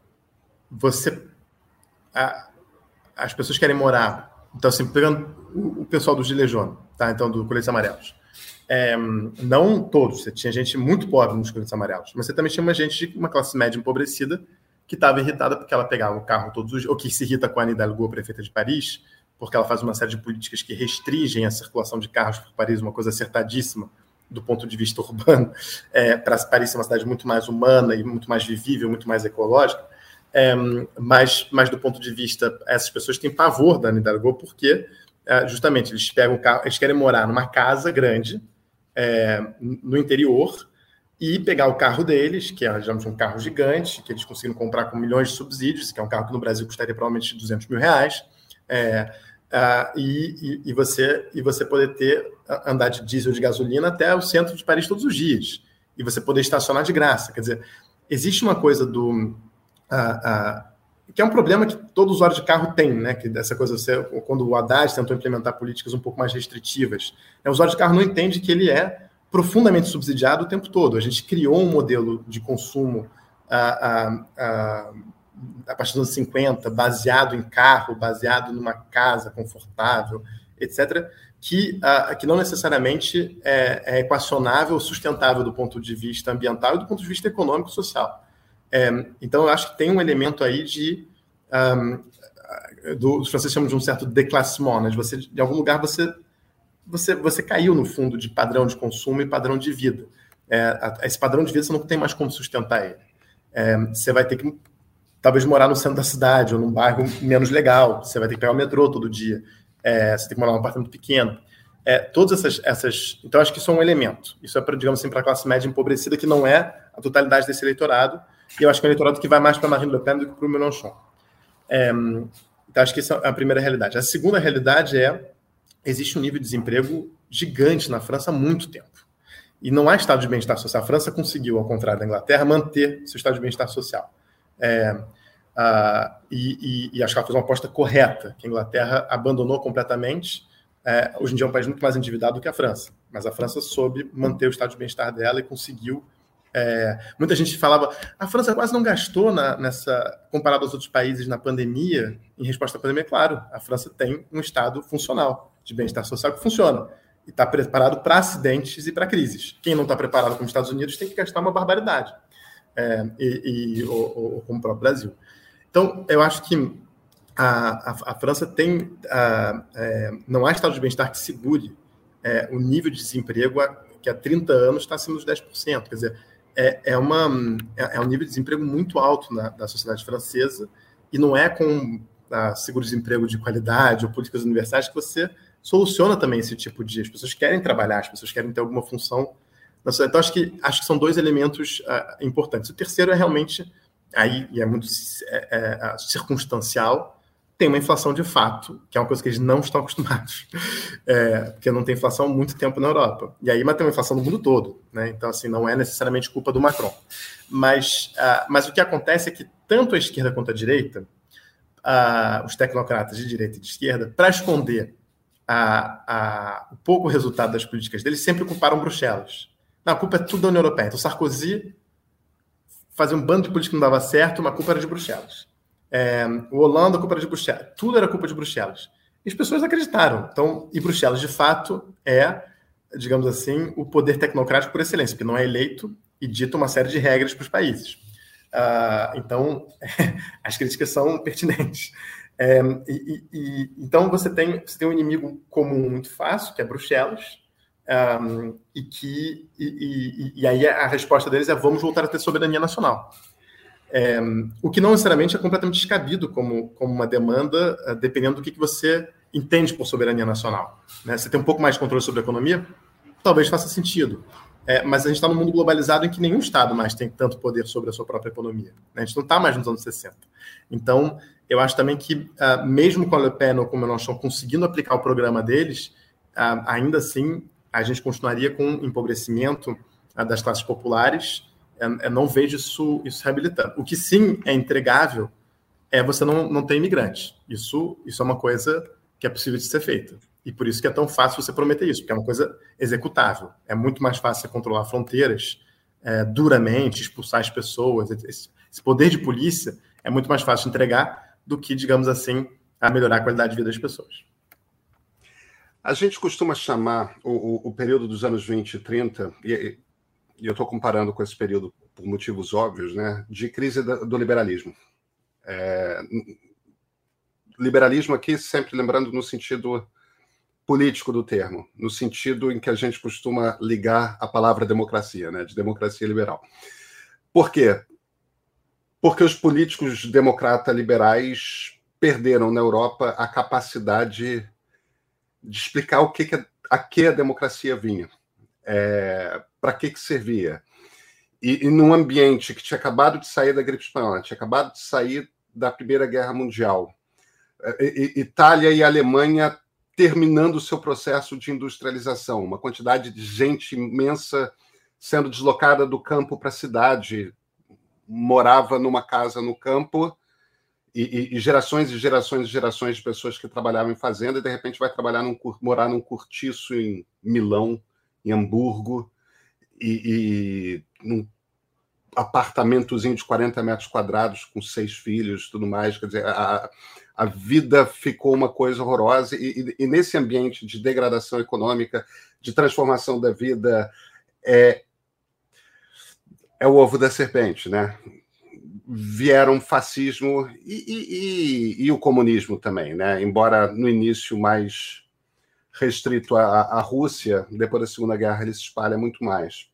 você, a, as pessoas querem morar então, assim, pegando o pessoal do Jaunes, tá? Então, do Coletes Amarelos. É, não todos, você tinha gente muito pobre nos coletes amarelos, mas você também tinha uma gente de uma classe média empobrecida que estava irritada porque ela pegava o carro todos os ou que se irrita com a Anne Hidalgo, prefeita de Paris, porque ela faz uma série de políticas que restringem a circulação de carros por Paris, uma coisa acertadíssima do ponto de vista urbano, é, para Paris ser uma cidade muito mais humana e muito mais vivível, muito mais ecológica. É, mas, mas do ponto de vista, essas pessoas têm pavor da Anne Hidalgo porque é, justamente eles pegam carro, eles querem morar numa casa grande é, no interior e pegar o carro deles, que é um carro gigante, que eles conseguiram comprar com milhões de subsídios, que é um carro que no Brasil custaria provavelmente 200 mil reais, é, uh, e, e, você, e você poder ter andar de diesel de gasolina até o centro de Paris todos os dias, e você poder estacionar de graça. Quer dizer, existe uma coisa do, que é um problema que todo usuário de carro tem, né? Que dessa coisa, você, quando o Haddad tentou implementar políticas um pouco mais restritivas, né? o usuário de carro não entende que ele é profundamente subsidiado o tempo todo. A gente criou um modelo de consumo a, a, partir dos anos 50, baseado em carro, baseado numa casa confortável, etc., que, que não necessariamente é, é equacionável sustentável do ponto de vista ambiental e do ponto de vista econômico e social. É, então, eu acho que tem um elemento aí de. Um, do, os franceses chamam de um certo déclassement, né? De, você, de algum lugar você, você, você caiu no fundo de padrão de consumo e padrão de vida. É, esse padrão de vida você não tem mais como sustentar ele. É, você vai ter que talvez morar no centro da cidade ou num bairro menos legal. Você vai ter que pegar o metrô todo dia. É, você tem que morar num apartamento pequeno. é, todas essas, essas. Então, acho que isso é um elemento. Isso é para, digamos assim, para a classe média empobrecida, que não é a totalidade desse eleitorado. E eu acho que é um eleitorado que vai mais para Marine Le Pen do que para o Mélenchon. É, então, acho que essa é a primeira realidade. A segunda realidade é: existe um nível de desemprego gigante na França há muito tempo. E não há estado de bem-estar social. A França conseguiu, ao contrário da Inglaterra, manter seu estado de bem-estar social. É, e, e, e, acho que ela fez uma aposta correta, que a Inglaterra abandonou completamente. É, hoje em dia é um país muito mais endividado do que a França, mas a França soube manter o estado de bem-estar dela e conseguiu. É, muita gente falava, a França quase não gastou na, nessa, comparado aos outros países na pandemia, em resposta à pandemia. Claro, a França tem um estado funcional de bem-estar social que funciona e está preparado para acidentes e para crises. Quem não está preparado, como os Estados Unidos, tem que gastar uma barbaridade, é, e, e ou, ou, como o próprio Brasil. Então, eu acho que a, a, a França tem. A, é, não há estado de bem-estar que segure é, o nível de desemprego que há 30 anos está acima dos 10%. Quer dizer, é, é, uma, é, é, um nível de desemprego muito alto na, da sociedade francesa e não é com seguro-desemprego de qualidade ou políticas universais que você soluciona também esse tipo de. As pessoas querem trabalhar, as pessoas querem ter alguma função. Então, acho que, acho que são dois elementos uh, importantes. O terceiro é realmente, aí, e é muito é, é, circunstancial, tem uma inflação de fato, que é uma coisa que eles não estão acostumados, é, porque não tem inflação há muito tempo na Europa. E aí, mas tem uma inflação no mundo todo, né? Então, assim, não é necessariamente culpa do Macron. Mas, uh, mas o que acontece é que tanto a esquerda quanto a direita, uh, os tecnocratas de direita e de esquerda, para esconder a, a, o pouco resultado das políticas deles, sempre culparam Bruxelas. Não, a culpa é tudo da União Europeia. Então, Sarkozy fazia um bando de política que não dava certo, uma culpa era de Bruxelas. É, o Holanda, a culpa de Bruxelas. Tudo era culpa de Bruxelas. E as pessoas acreditaram. Então, e Bruxelas, de fato, é, digamos assim, o poder tecnocrático por excelência, porque não é eleito e dita uma série de regras para os países. Uh, então, as críticas são pertinentes. É, e, e, então você tem, você tem um inimigo comum muito fácil, que é Bruxelas, um, e que e, e, aí a resposta deles é vamos voltar a ter soberania nacional. É, o que não necessariamente é completamente descabido como, como uma demanda, uh, dependendo do que, que você entende por soberania nacional. Né? Você tem um pouco mais de controle sobre a economia, talvez faça sentido. É, mas a gente está num mundo globalizado em que nenhum Estado mais tem tanto poder sobre a sua própria economia. Né? A gente não está mais nos anos 60. Então, eu acho também que, uh, mesmo com a Le Pen ou com o Mélenchon conseguindo aplicar o programa deles, uh, ainda assim a gente continuaria com empobrecimento uh, das classes populares. Eu, eu não vejo isso, isso reabilitando. O que sim é entregável é você não, não ter imigrantes. Isso, isso é uma coisa que é possível de ser feita. E por isso que é tão fácil você prometer isso, porque é uma coisa executável. É muito mais fácil você controlar fronteiras é, duramente, expulsar as pessoas. Esse, esse poder de polícia é muito mais fácil de entregar do que, digamos assim, a melhorar a qualidade de vida das pessoas. A gente costuma chamar o, o, o período dos anos 20 e 30, e, e eu estou comparando com esse período por motivos óbvios, né, de crise do liberalismo. É, liberalismo aqui, sempre lembrando no sentido político do termo, no sentido em que a gente costuma ligar a palavra democracia, né, de democracia liberal. Por quê? porque os políticos democrata liberais perderam na Europa a capacidade de explicar o que, que a, que a democracia vinha, é, para que, que servia. E, e num ambiente que tinha acabado de sair da gripe espanhola, tinha acabado de sair da Primeira Guerra Mundial, é, Itália e Alemanha terminando o seu processo de industrialização, uma quantidade de gente imensa sendo deslocada do campo para a cidade, morava numa casa no campo e, e, e, gerações e gerações e gerações de pessoas que trabalhavam em fazenda e de repente vai trabalhar num, morar num cortiço em Milão, em Hamburgo e, e num apartamentozinho de 40 metros quadrados com seis filhos, tudo mais, quer dizer, a, a vida ficou uma coisa horrorosa e, e, nesse ambiente de degradação econômica, de transformação da vida, é, é o ovo da serpente, né? Vieram fascismo e, e, e, e, o comunismo também, né? Embora no início mais restrito à, à Rússia, depois da Segunda Guerra ele se espalha muito mais.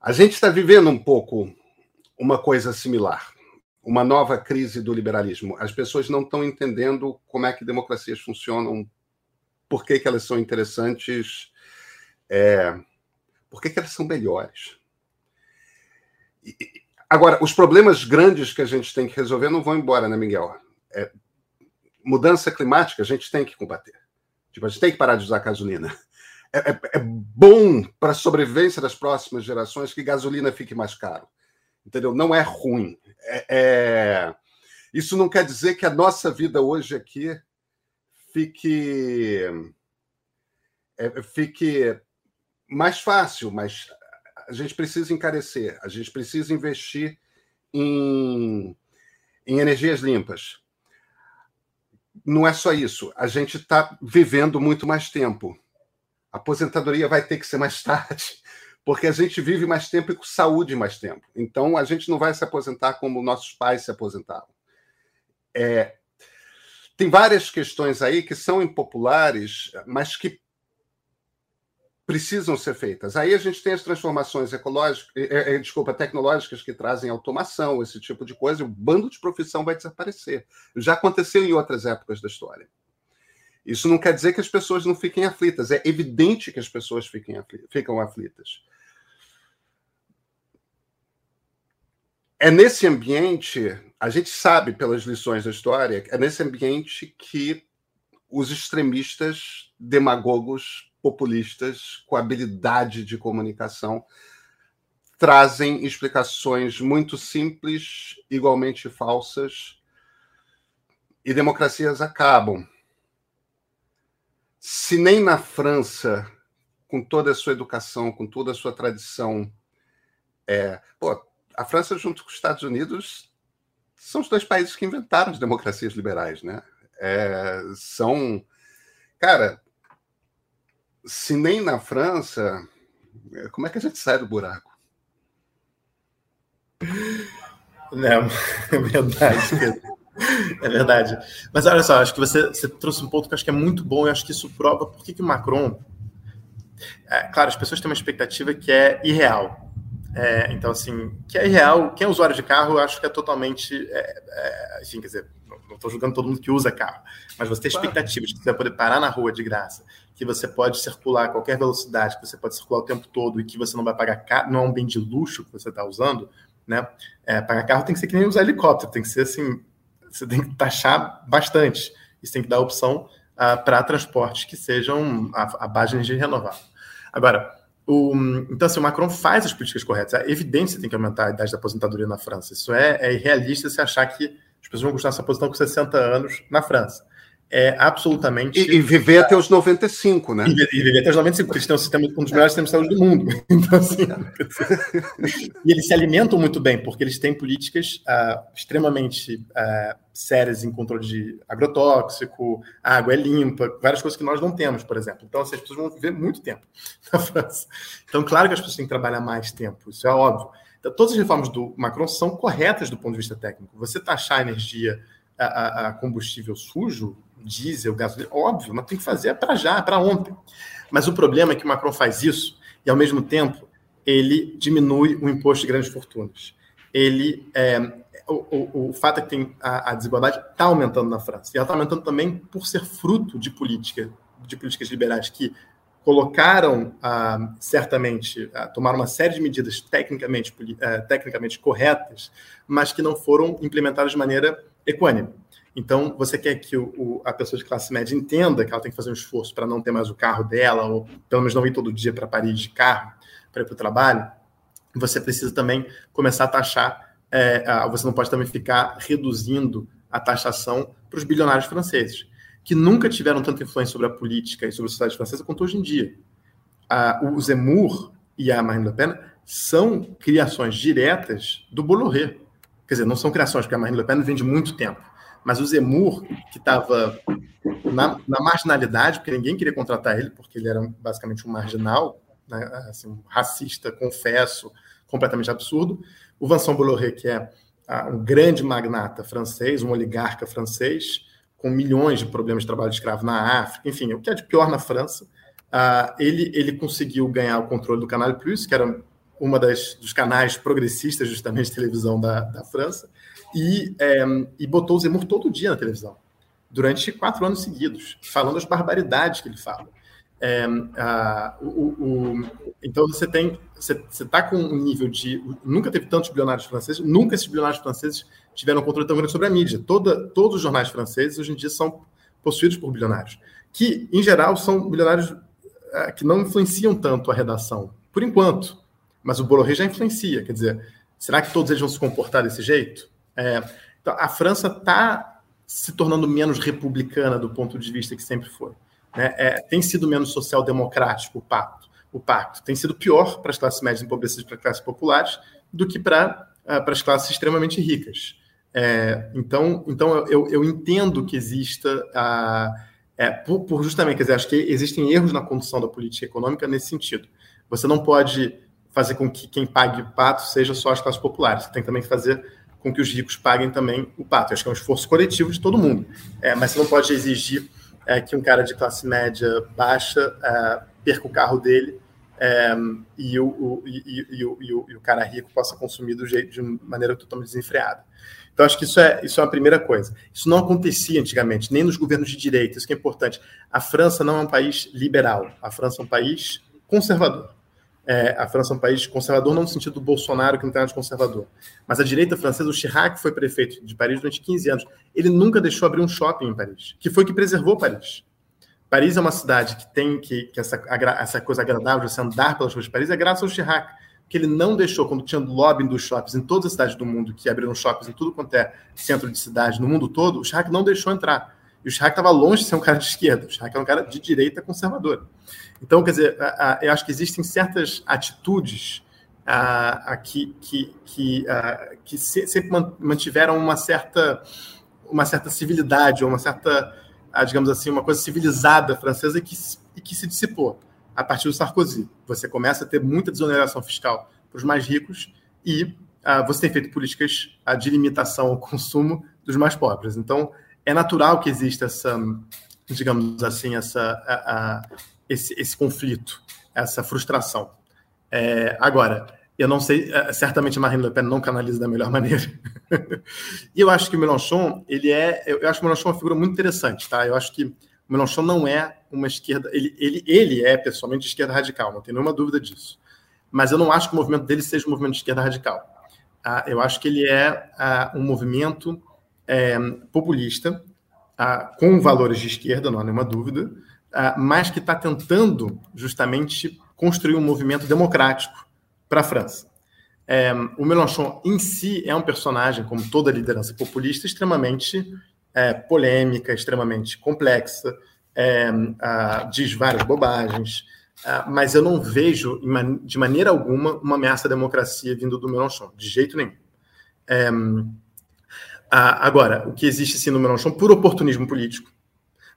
A gente está vivendo um pouco uma coisa similar, uma nova crise do liberalismo. As pessoas não estão entendendo como é que democracias funcionam por que, que elas são interessantes, é, por que, que elas são melhores. E, agora, os problemas grandes que a gente tem que resolver não vão embora, né, Miguel? É, mudança climática a gente tem que combater. Tipo, a gente tem que parar de usar gasolina. É, é, é bom para a sobrevivência das próximas gerações que gasolina fique mais caro. Entendeu? Não é ruim. É, é, isso não quer dizer que a nossa vida hoje aqui fique, é, fique mais fácil, mas a gente precisa encarecer, a gente precisa investir em, em energias limpas. Não é só isso, a gente está vivendo muito mais tempo. A aposentadoria vai ter que ser mais tarde, porque a gente vive mais tempo e com saúde mais tempo. Então, a gente não vai se aposentar como nossos pais se aposentavam. É, tem várias questões aí que são impopulares, mas que precisam ser feitas. Aí a gente tem as transformações ecológicas, é, é, desculpa, tecnológicas que trazem automação, esse tipo de coisa, o bando de profissão vai desaparecer. Já aconteceu em outras épocas da história. Isso não quer dizer que as pessoas não fiquem aflitas, é evidente que as pessoas fiquem ficam aflitas. É nesse ambiente, a gente sabe pelas lições da história, é nesse ambiente que os extremistas, demagogos, populistas, com habilidade de comunicação, trazem explicações muito simples, igualmente falsas, e democracias acabam. Se nem na França, com toda a sua educação, com toda a sua tradição, é, pô, a França, junto com os Estados Unidos, são os dois países que inventaram as democracias liberais, né? É, são. Cara, se nem na França, como é que a gente sai do buraco? Não, é verdade, Pedro. É verdade. Mas olha só, acho que você, você, trouxe um ponto que acho que é muito bom e acho que isso prova por que, que o Macron. É, claro, as pessoas têm uma expectativa que é irreal. É, então, assim, que é real, quem é usuário de carro, eu acho que é totalmente. É, é, assim, quer dizer, não estou julgando todo mundo que usa carro, mas você tem expectativas de que você vai poder parar na rua de graça, que você pode circular a qualquer velocidade, que você pode circular o tempo todo e que você não vai pagar caro, não é um bem de luxo que você está usando, né? É, pagar carro tem que ser que nem usar helicóptero, tem que ser assim, você tem que taxar bastante. Isso tem que dar opção uh, para transportes que sejam a, a base de energia renovável. Agora, o, então, assim, o Macron faz as políticas corretas. É evidente que tem que aumentar a idade da aposentadoria na França. Isso é, é irrealista se achar que as pessoas vão continuar se aposentando com 60 anos na França. É absolutamente. E, e viver até os 95, né? E, e viver até os 95, porque eles têm um, sistema, um dos melhores sistemas de saúde do mundo. Então, assim. e eles se alimentam muito bem, porque eles têm políticas uh, extremamente uh, sérias em controle de agrotóxico, água é limpa, várias coisas que nós não temos, por exemplo. Então, assim, as pessoas vão viver muito tempo na França. Então, claro que as pessoas têm que trabalhar mais tempo, isso é óbvio. Então, todas as reformas do Macron são corretas do ponto de vista técnico. Você taxar a energia a, a, a combustível sujo, diesel, gasolina, óbvio, mas tem que fazer para já, para ontem. Mas o problema é que o Macron faz isso e, ao mesmo tempo, ele diminui o imposto de grandes fortunas. Ele é, o, o, o, fato é que tem a, a desigualdade está aumentando na França. E ela está aumentando também por ser fruto de política, de políticas liberais que colocaram, ah, certamente, ah, tomaram uma série de medidas tecnicamente, ah, tecnicamente corretas, mas que não foram implementadas de maneira equânime. Então, você quer que o, o, a pessoa de classe média entenda que ela tem que fazer um esforço para não ter mais o carro dela, ou pelo menos não ir todo dia para Paris de carro, para ir para o trabalho, você precisa também começar a taxar é, você não pode também ficar reduzindo a taxação para os bilionários franceses, que nunca tiveram tanta influência sobre a política e sobre a sociedade francesa quanto hoje em dia. o Zemmour e a Marine Le Pen são criações diretas do Bolloré. Quer dizer, não são criações, porque a Marine Le Pen vem de muito tempo. Mas o Zemmour, que estava na, na, marginalidade, porque ninguém queria contratar ele, porque ele era basicamente um marginal, né, assim, um racista, confesso, completamente absurdo, o Vincent Bolloré, que é ah, um grande magnata francês, um oligarca francês, com milhões de problemas de trabalho de escravo na África, enfim, o que é de pior na França, uh, ele, ele conseguiu ganhar o controle do Canal Plus, que era uma das, dos canais progressistas, justamente, de televisão da, da França, e, é, e botou o Zemmour todo dia na televisão. durante quatro anos seguidos, falando as barbaridades que ele fala. É, a, o, o, então você tem, você está com um nível de nunca teve tantos bilionários franceses, nunca esses bilionários franceses tiveram um controle tão grande sobre a mídia. Toda, todos os jornais franceses hoje em dia são possuídos por bilionários, que em geral são bilionários é, que não influenciam tanto a redação, por enquanto. Mas o Bolloré já influencia, quer dizer, será que todos eles vão se comportar desse jeito? É, então, a França está se tornando menos republicana do ponto de vista que sempre foi. Né? É, tem sido menos social-democrático o pacto, o pacto. Tem sido pior para as classes médias empobrecidas e para as classes populares do que para, uh, para as classes extremamente ricas. É, então, então eu, eu, entendo que exista a. É, por, por, justamente, quer dizer, acho que existem erros na condução da política econômica nesse sentido. Você não pode fazer com que quem pague o pato seja só as classes populares. Você tem também que fazer com que os ricos paguem também o pato. Eu acho que é um esforço coletivo de todo mundo. É, mas você não pode exigir é, que um cara de classe média baixa é, perca o carro dele é, e, o, o, e, e, e, o, e o cara rico possa consumir do jeito, de maneira totalmente desenfreada. Então, acho que isso é, isso é uma primeira coisa. Isso não acontecia antigamente, nem nos governos de direita, isso que é importante. A França não é um país liberal, a França é um país conservador. É, a França é um país conservador, não no sentido do Bolsonaro, que não tem nada de conservador. Mas a direita francesa, o Chirac foi prefeito de Paris durante 15 anos. Ele nunca deixou abrir um shopping em Paris, que foi que preservou Paris. Paris é uma cidade que tem que, que essa, essa coisa agradável de andar pelas ruas de Paris é graças ao Chirac, que ele não deixou, quando tinha lobby dos shoppings em todas as cidades do mundo, que abriram shoppings em tudo quanto é centro de cidade, no mundo todo, o Chirac não deixou entrar. E o Chirac estava longe de ser um cara de esquerda, o Chirac era um cara de direita conservadora. Então, quer dizer, eu acho que existem certas atitudes que, que, que, que sempre mantiveram uma certa, uma certa civilidade, uma certa, digamos assim, uma coisa civilizada francesa que, e que se dissipou a partir do Sarkozy. Você começa a ter muita desoneração fiscal para os mais ricos e você tem feito políticas de limitação ao consumo dos mais pobres. Então, é natural que exista essa, digamos assim, essa, a, a, esse, esse conflito, essa frustração. É, agora, eu não sei, é, certamente Marine Le Pen não canaliza da melhor maneira. e eu acho que o Mélenchon, ele é, eu acho que o é uma figura muito interessante, tá? Eu acho que o Mélenchon não é uma esquerda, ele, ele, ele é pessoalmente esquerda radical, não tem nenhuma dúvida disso. Mas eu não acho que o movimento dele seja um movimento de esquerda radical. Ah, eu acho que ele é ah, um movimento é, populista, com valores de esquerda, não há nenhuma dúvida, ah, mas que está tentando justamente construir um movimento democrático para a França. É, o Mélenchon em si é um personagem, como toda liderança populista, extremamente é, polêmica, extremamente complexa, é, ah, diz várias bobagens, ah, mas eu não vejo de maneira alguma uma ameaça à democracia vindo do Mélenchon, de jeito nenhum. Ah, agora, o que existe sim no Mélenchon por oportunismo político,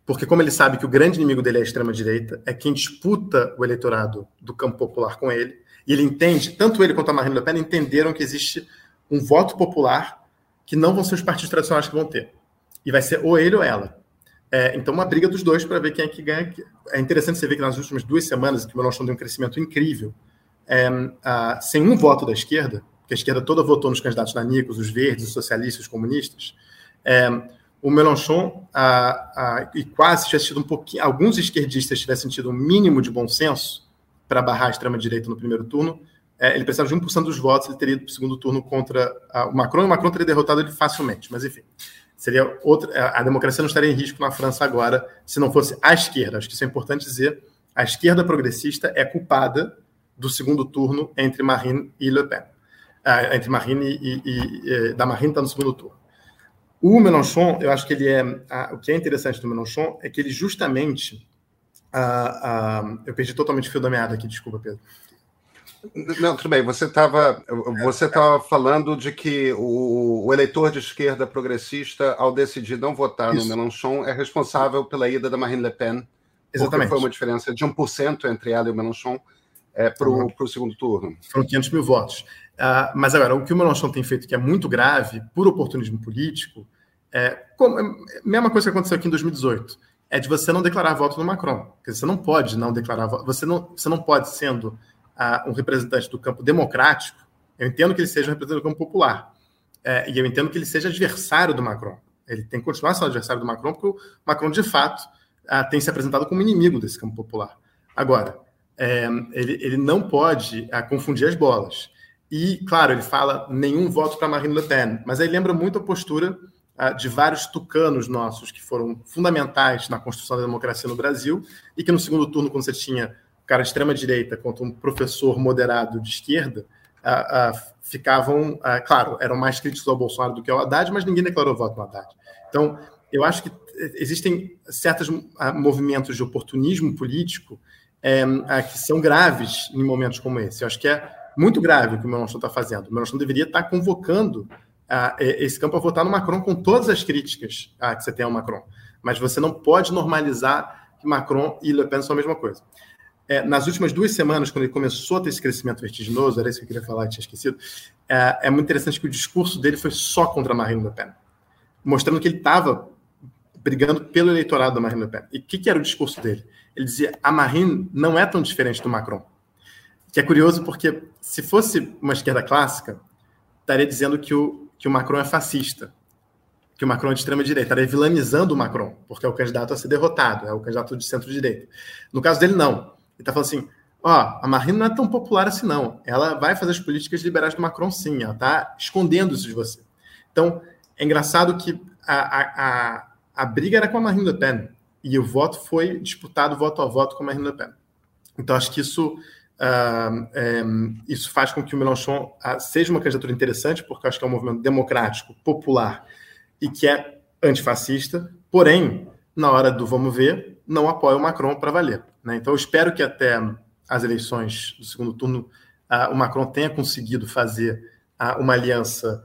porque como ele sabe que o grande inimigo dele é a extrema-direita, é quem disputa o eleitorado do campo popular com ele, e ele entende, tanto ele quanto a Marine Le Pen entenderam que existe um voto popular que não vão ser os partidos tradicionais que vão ter. E vai ser ou ele ou ela. É, então, uma briga dos dois para ver quem é que ganha. É interessante você ver que nas últimas duas semanas, que o Mélenchon deu um crescimento incrível, é, sem um voto da esquerda, que a esquerda toda votou nos candidatos nanicos, os verdes, os socialistas, os comunistas, é, o Mélenchon, a, a, e quase tivesse tido um pouquinho, alguns esquerdistas tivessem tido um mínimo de bom senso para barrar a extrema-direita no primeiro turno, é, ele precisava de 1% dos votos, ele teria ido para o segundo turno contra a, o Macron, e o Macron teria derrotado ele facilmente, mas enfim. Seria outra, a democracia não estaria em risco na França agora se não fosse a esquerda. Acho que isso é importante dizer. A esquerda progressista é culpada do segundo turno entre Marine e Le Pen. Uh, entre Marine e, e, e da Marine está no segundo turno. O Mélenchon, eu acho que ele é. o que é interessante do Mélenchon é que ele justamente. eu perdi totalmente o fio da meada aqui, desculpa, Pedro. Não, tudo bem. Você estava você tava falando de que o, o, eleitor de esquerda progressista, ao decidir não votar Isso. no Mélenchon, é responsável pela ida da Marine Le Pen. Exatamente. Foi uma diferença de 1% entre ela e o Mélenchon é, para o segundo turno. Foram 500 mil votos. Uh, mas agora, o que o Mélenchon tem feito que é muito grave, por oportunismo político, é, como, é mesma coisa que aconteceu aqui em 2018, é de você não declarar voto no Macron. Quer dizer, você não pode não declarar voto, você não, você não pode, sendo uh, um representante do campo democrático, eu entendo que ele seja um representante do campo popular, é, e eu entendo que ele seja adversário do Macron. Ele tem que continuar sendo adversário do Macron, porque o Macron, de fato, ah, tem se apresentado como inimigo desse campo popular. Agora, é, ele, ele não pode ah, confundir as bolas. E, claro, ele fala nenhum voto para Marine Le Pen, mas aí lembra muito a postura ah, de vários tucanos nossos que foram fundamentais na construção da democracia no Brasil e que no segundo turno, quando você tinha um cara de extrema direita contra um professor moderado de esquerda, ah, ah, ficavam, claro, eram mais críticos ao Bolsonaro do que ao Haddad, mas ninguém declarou voto no Haddad. Então, eu acho que existem certos movimentos de oportunismo político é, que são graves em momentos como esse. Eu acho que é muito grave o que o Mélenchon está fazendo. O Mélenchon deveria estar tá convocando esse campo a votar no Macron com todas as críticas que você tem ao Macron. Mas você não pode normalizar que Macron e Le Pen são a mesma coisa. É, nas últimas duas semanas, quando ele começou a ter esse crescimento vertiginoso, era isso que eu queria falar, tinha esquecido, é, é muito interessante que o discurso dele foi só contra Marine Le Pen, mostrando que ele estava brigando pelo eleitorado da Marine Le Pen. E o que, que, era o discurso dele? Ele dizia: a Marine não é tão diferente do Macron. Que é curioso porque, se fosse uma esquerda clássica, estaria dizendo que o, que o Macron é fascista, que o Macron é de extrema-direita, estaria vilanizando o Macron, porque é o candidato a ser derrotado, é o candidato de centro-direita. No caso dele, não. Ele está falando assim: ó, a Marine não é tão popular assim, não. Ela vai fazer as políticas liberais do Macron, sim. Ela está escondendo isso de você. Então, é engraçado que a, a, a, a briga era com a Marine Le Pen e o voto foi disputado voto a voto com a Marine Le Pen. Então, acho que isso isso faz com que o Mélenchon uh, seja uma candidatura interessante, porque acho que é um movimento democrático, popular e que é antifascista, porém, na hora do vamos ver, não apoia o Macron para valer. Né? Então, eu espero que até as eleições do segundo turno uh, o Macron tenha conseguido fazer uma aliança,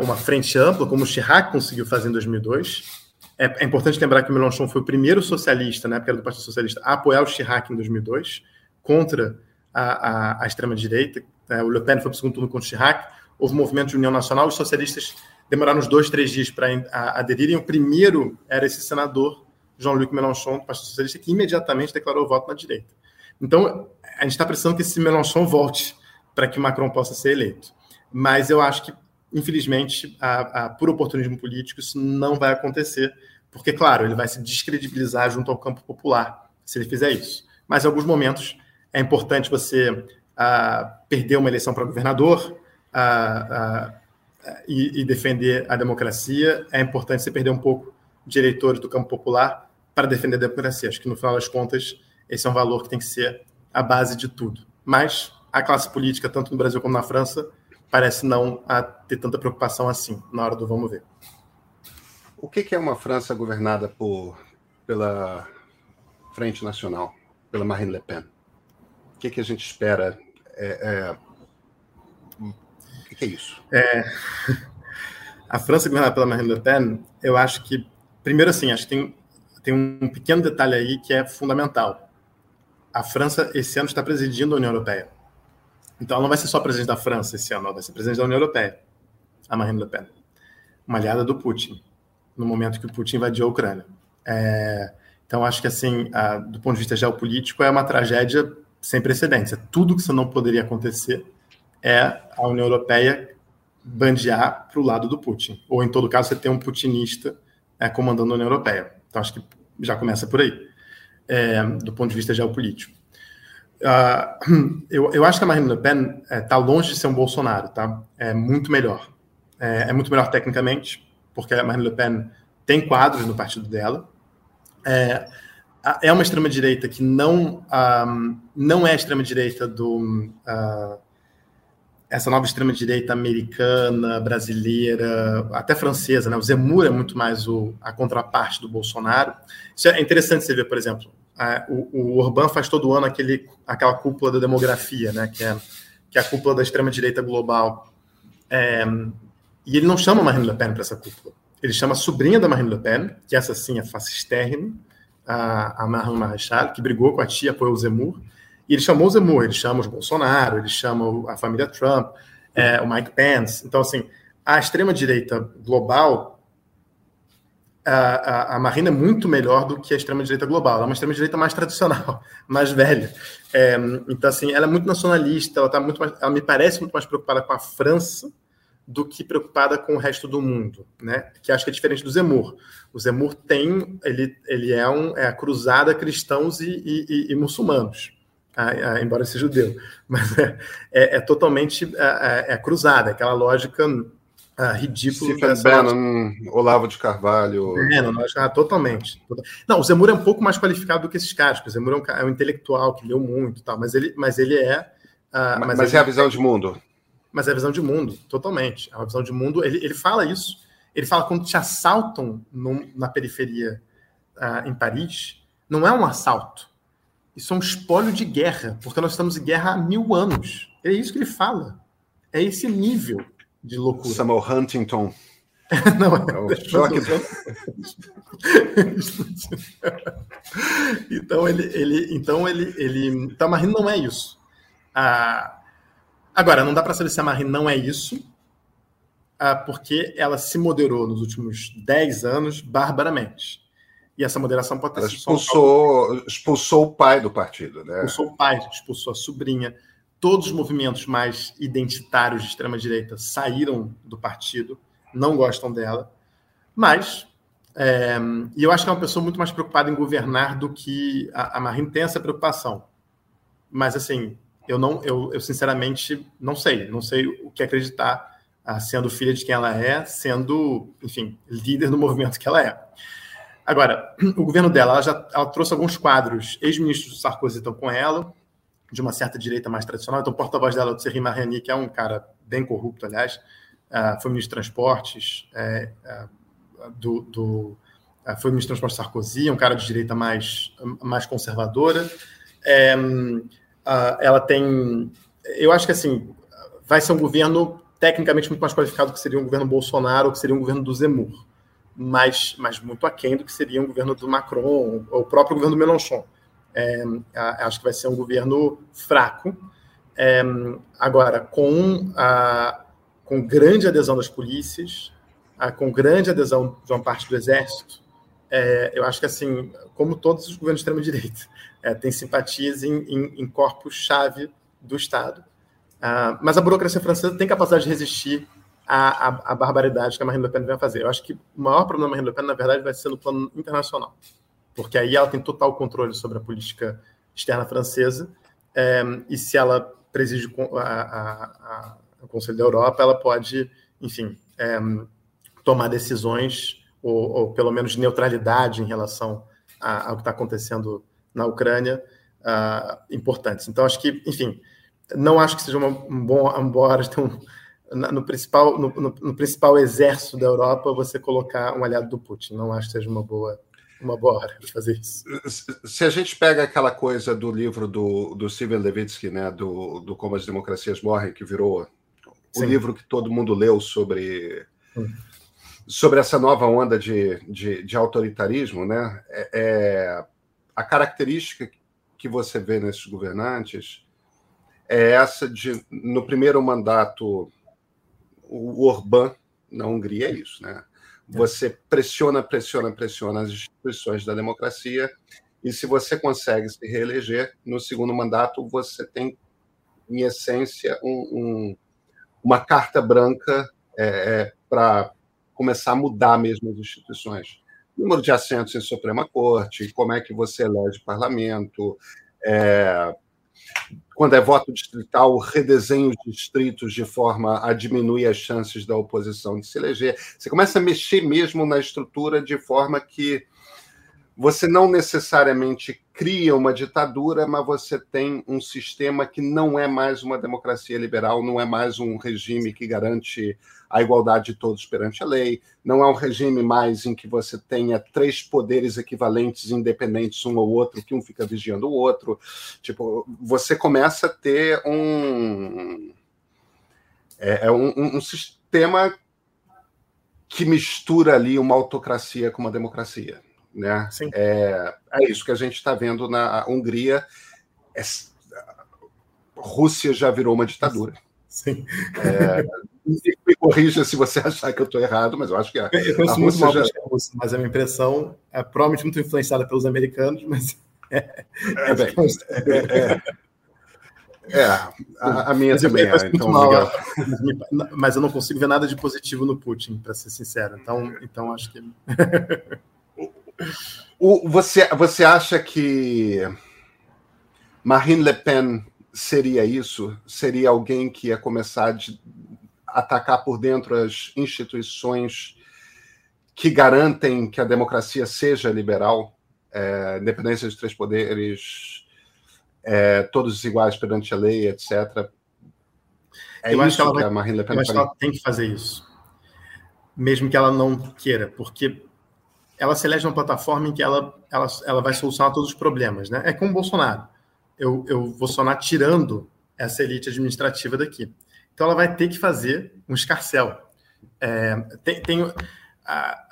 uma frente ampla, como o Chirac conseguiu fazer em 2002. É, é importante lembrar que o Mélenchon foi o primeiro socialista, na época do Partido Socialista, a apoiar o Chirac em 2002, contra a, a, a extrema-direita. É, o Le Pen foi para o segundo turno contra o Chirac. Houve um movimento de união nacional. Os socialistas demoraram uns dois, três dias para aderirem. O primeiro era esse senador, Jean-Luc Mélenchon, do Partido Socialista, que imediatamente declarou voto na direita. Então, a gente está precisando que esse Mélenchon volte para que Macron possa ser eleito. Mas eu acho que, infelizmente, a, a, por oportunismo político, isso não vai acontecer, porque, claro, ele vai se descredibilizar junto ao campo popular se ele fizer isso. Mas, em alguns momentos, é importante você uh, perder uma eleição para governador uh, uh, e, e, defender a democracia. É importante você perder um pouco de eleitores do campo popular para defender a democracia. Acho que, no final das contas, esse é um valor que tem que ser a base de tudo. Mas a classe política, tanto no Brasil como na França, parece não ter tanta preocupação assim na hora do vamos ver. O que é uma França governada por, pela Frente Nacional, pela Marine Le Pen? O que, que a gente espera? É, é... O que, é isso? É... A França governada pela Marine Le Pen, eu acho que, primeiro assim, acho que tem, tem um pequeno detalhe aí que é fundamental. A França, esse ano, está presidindo a União Europeia. Então, ela não vai ser só presidente da França esse ano, ela vai ser presidente da União Europeia, a Marine Le Pen. Uma aliada do Putin, no momento que o Putin invadiu a Ucrânia. É... Então, acho que, assim, a, do ponto de vista geopolítico, é uma tragédia sem precedentes. É tudo que isso não poderia acontecer é a União Europeia bandear para o lado do Putin. Ou, em todo caso, você tem um putinista é, comandando a União Europeia. Então, acho que já começa por aí, é, do ponto de vista geopolítico. Uh, eu, eu, acho que a Marine Le Pen está é, tá longe de ser um Bolsonaro, tá? É muito melhor. É, é, muito melhor tecnicamente, porque a Marine Le Pen tem quadros no partido dela. É, uma extrema-direita que não, um, não é extrema-direita do. Uh, essa nova extrema-direita americana, brasileira, até francesa, né? O Zemmour é muito mais o, a contraparte do Bolsonaro. Isso é interessante você ver, por exemplo, o, o Orbán faz todo ano aquele, aquela cúpula da demografia, né? Que é, que é a cúpula da extrema-direita global. É, e ele não chama Marine Le Pen para essa cúpula. Ele chama a sobrinha da Marine Le Pen, que essa sim é fascistérrima, a, a Marlon Marechal, que brigou com a tia, apoiou o Zemmour, e ele chamou o Zemmour, ele chama os Bolsonaro, ele chama a família Trump, é, o Mike Pence. Então, assim, a extrema-direita global, a, a, a, Marina é muito melhor do que a extrema-direita global. Ela é uma extrema-direita mais tradicional, mais velha. É, então, assim, ela é muito nacionalista, ela, tá muito mais, ela me parece muito mais preocupada com a França do que preocupada com o resto do mundo, né? Que acho que é diferente do Zemur. O Zemur tem, ele, ele é, um, é a cruzada cristãos e, e, e muçulmanos, embora seja judeu, mas é, é, é totalmente é, é cruzada, aquela lógica ah, ridícula. Stephen Bannon, Olavo de Carvalho. Bannon, ah, totalmente. Não, o Zemur é um pouco mais qualificado do que esses caras, porque o Zemur é um, é um intelectual que leu muito, tal, mas ele, mas ele é. Uh, mas, mas ele, é a visão de mundo mas é a visão de mundo, totalmente. É uma visão de mundo. Ele, ele fala isso. Ele fala quando te assaltam no, na periferia uh, em Paris, não é um assalto. Isso é um espólio de guerra, porque nós estamos em guerra há mil anos. É isso que ele fala. É esse nível de loucura. Samuel Huntington. não, é, é o choque. então ele, ele, então ele, ele, Tamarino não é isso. Ah, Agora, não dá para saber se a Marine não é isso, ah, porque ela se moderou nos últimos 10 anos barbaramente. E essa moderação pode ter ela expulsou, um... expulsou o pai do partido, né? Expulsou o pai, expulsou a sobrinha. Todos os movimentos mais identitários de extrema-direita saíram do partido, não gostam dela. Mas, é, e eu acho que é uma pessoa muito mais preocupada em governar do que a, a Marine tem essa preocupação. Mas, assim, eu não, eu, eu sinceramente não sei, não sei o que acreditar, ah, sendo filha de quem ela é, sendo, enfim, líder do movimento que ela é. Agora, o governo dela, ela já ela trouxe alguns quadros, ex-ministros do Sarkozy estão com ela, de uma certa direita mais tradicional, então o porta-voz dela, o Thierry Mariani, que é um cara bem corrupto, aliás, uh, foi ministro de Transportes, é, uh, do, do foi ministro de Transportes Sarkozy, um cara de direita mais, mais conservadora. É, uh, ela tem. Eu acho que assim vai ser um governo tecnicamente muito mais qualificado que seria um governo Bolsonaro ou que seria um governo do Zemmour, mas, mas muito aquém do que seria um governo do Macron ou o próprio governo do Mélenchon. É, acho que vai ser um governo fraco. É, agora, com, a, com grande adesão das polícias, a, com grande adesão de uma parte do exército, é, eu acho que, assim, como todos os governos de extrema-direita, é, tem simpatias em, em, em corpos-chave do Estado. Uh, mas a burocracia francesa tem capacidade de resistir à, à, à, barbaridade que a Marine Le Pen vem fazer. Eu acho que o maior problema da Marine Le Pen, na verdade, vai ser no plano internacional, porque aí ela tem total controle sobre a política externa francesa, é, e se ela preside a, a, o Conselho da Europa, ela pode, enfim, é, tomar decisões, ou, ou, pelo menos de neutralidade em relação ao que está acontecendo na Ucrânia uh, importantes. Então, acho que, enfim, não acho que seja uma, um bom, bom hora de ter um, no principal, no, no, no, principal exército da Europa você colocar um aliado do Putin. Não acho que seja uma boa, uma boa hora de fazer isso. Se a gente pega aquela coisa do livro do, do Steven Levitsky, né, do, do Como as Democracias Morrem, que virou o Sim. livro que todo mundo leu sobre, sobre essa nova onda de, de, de autoritarismo, né, é, é a característica que você vê nesses governantes é essa de, no primeiro mandato, o Orbán, na Hungria, é isso, né? Você pressiona, pressiona, pressiona as instituições da democracia, e se você consegue se reeleger, no segundo mandato, você tem, em essência, um, um, uma carta branca é, é, para começar a mudar mesmo as instituições número de assentos em Suprema Corte, como é que você elege parlamento, é, quando é voto distrital, redesenho os distritos de forma a diminuir as chances da oposição de se eleger. Você começa a mexer mesmo na estrutura de forma que você não necessariamente cria uma ditadura, mas você tem um sistema que não é mais uma democracia liberal, não é mais um regime que garante a igualdade de todos perante a lei, não é um regime mais em que você tenha três poderes equivalentes, independentes um ou outro, que um fica vigiando o outro. Tipo, você começa a ter um. É, é um, um sistema que mistura ali uma autocracia com uma democracia. Né? É, é isso que a gente está vendo na Hungria. É, Rússia já virou uma ditadura. Sim. É, me corrija se você achar que eu estou errado, mas eu acho que a, eu muito mal já... Rússia, mas a minha impressão é provavelmente muito influenciada pelos americanos, mas é, é, bem, é, é, É, a, a minha mas também é. Então, mal, mas eu não consigo ver nada de positivo no Putin, para ser sincero. Então, então acho que. O, você, você acha que Marine Le Pen seria isso? Seria alguém que ia começar a atacar por dentro as instituições que garantem que a democracia seja liberal, é, independência dos três poderes, é, todos iguais perante a lei, etc. É eu acho que, ela que a Marine Le Pen eu acho que ela tem que fazer isso, mesmo que ela não queira, porque ela se elege uma plataforma em que ela, ela, ela vai solucionar todos os problemas, né? É como o Bolsonaro. Eu, eu vou sonar tirando essa elite administrativa daqui. Então ela vai ter que fazer um escarcel. É, tem, tem a,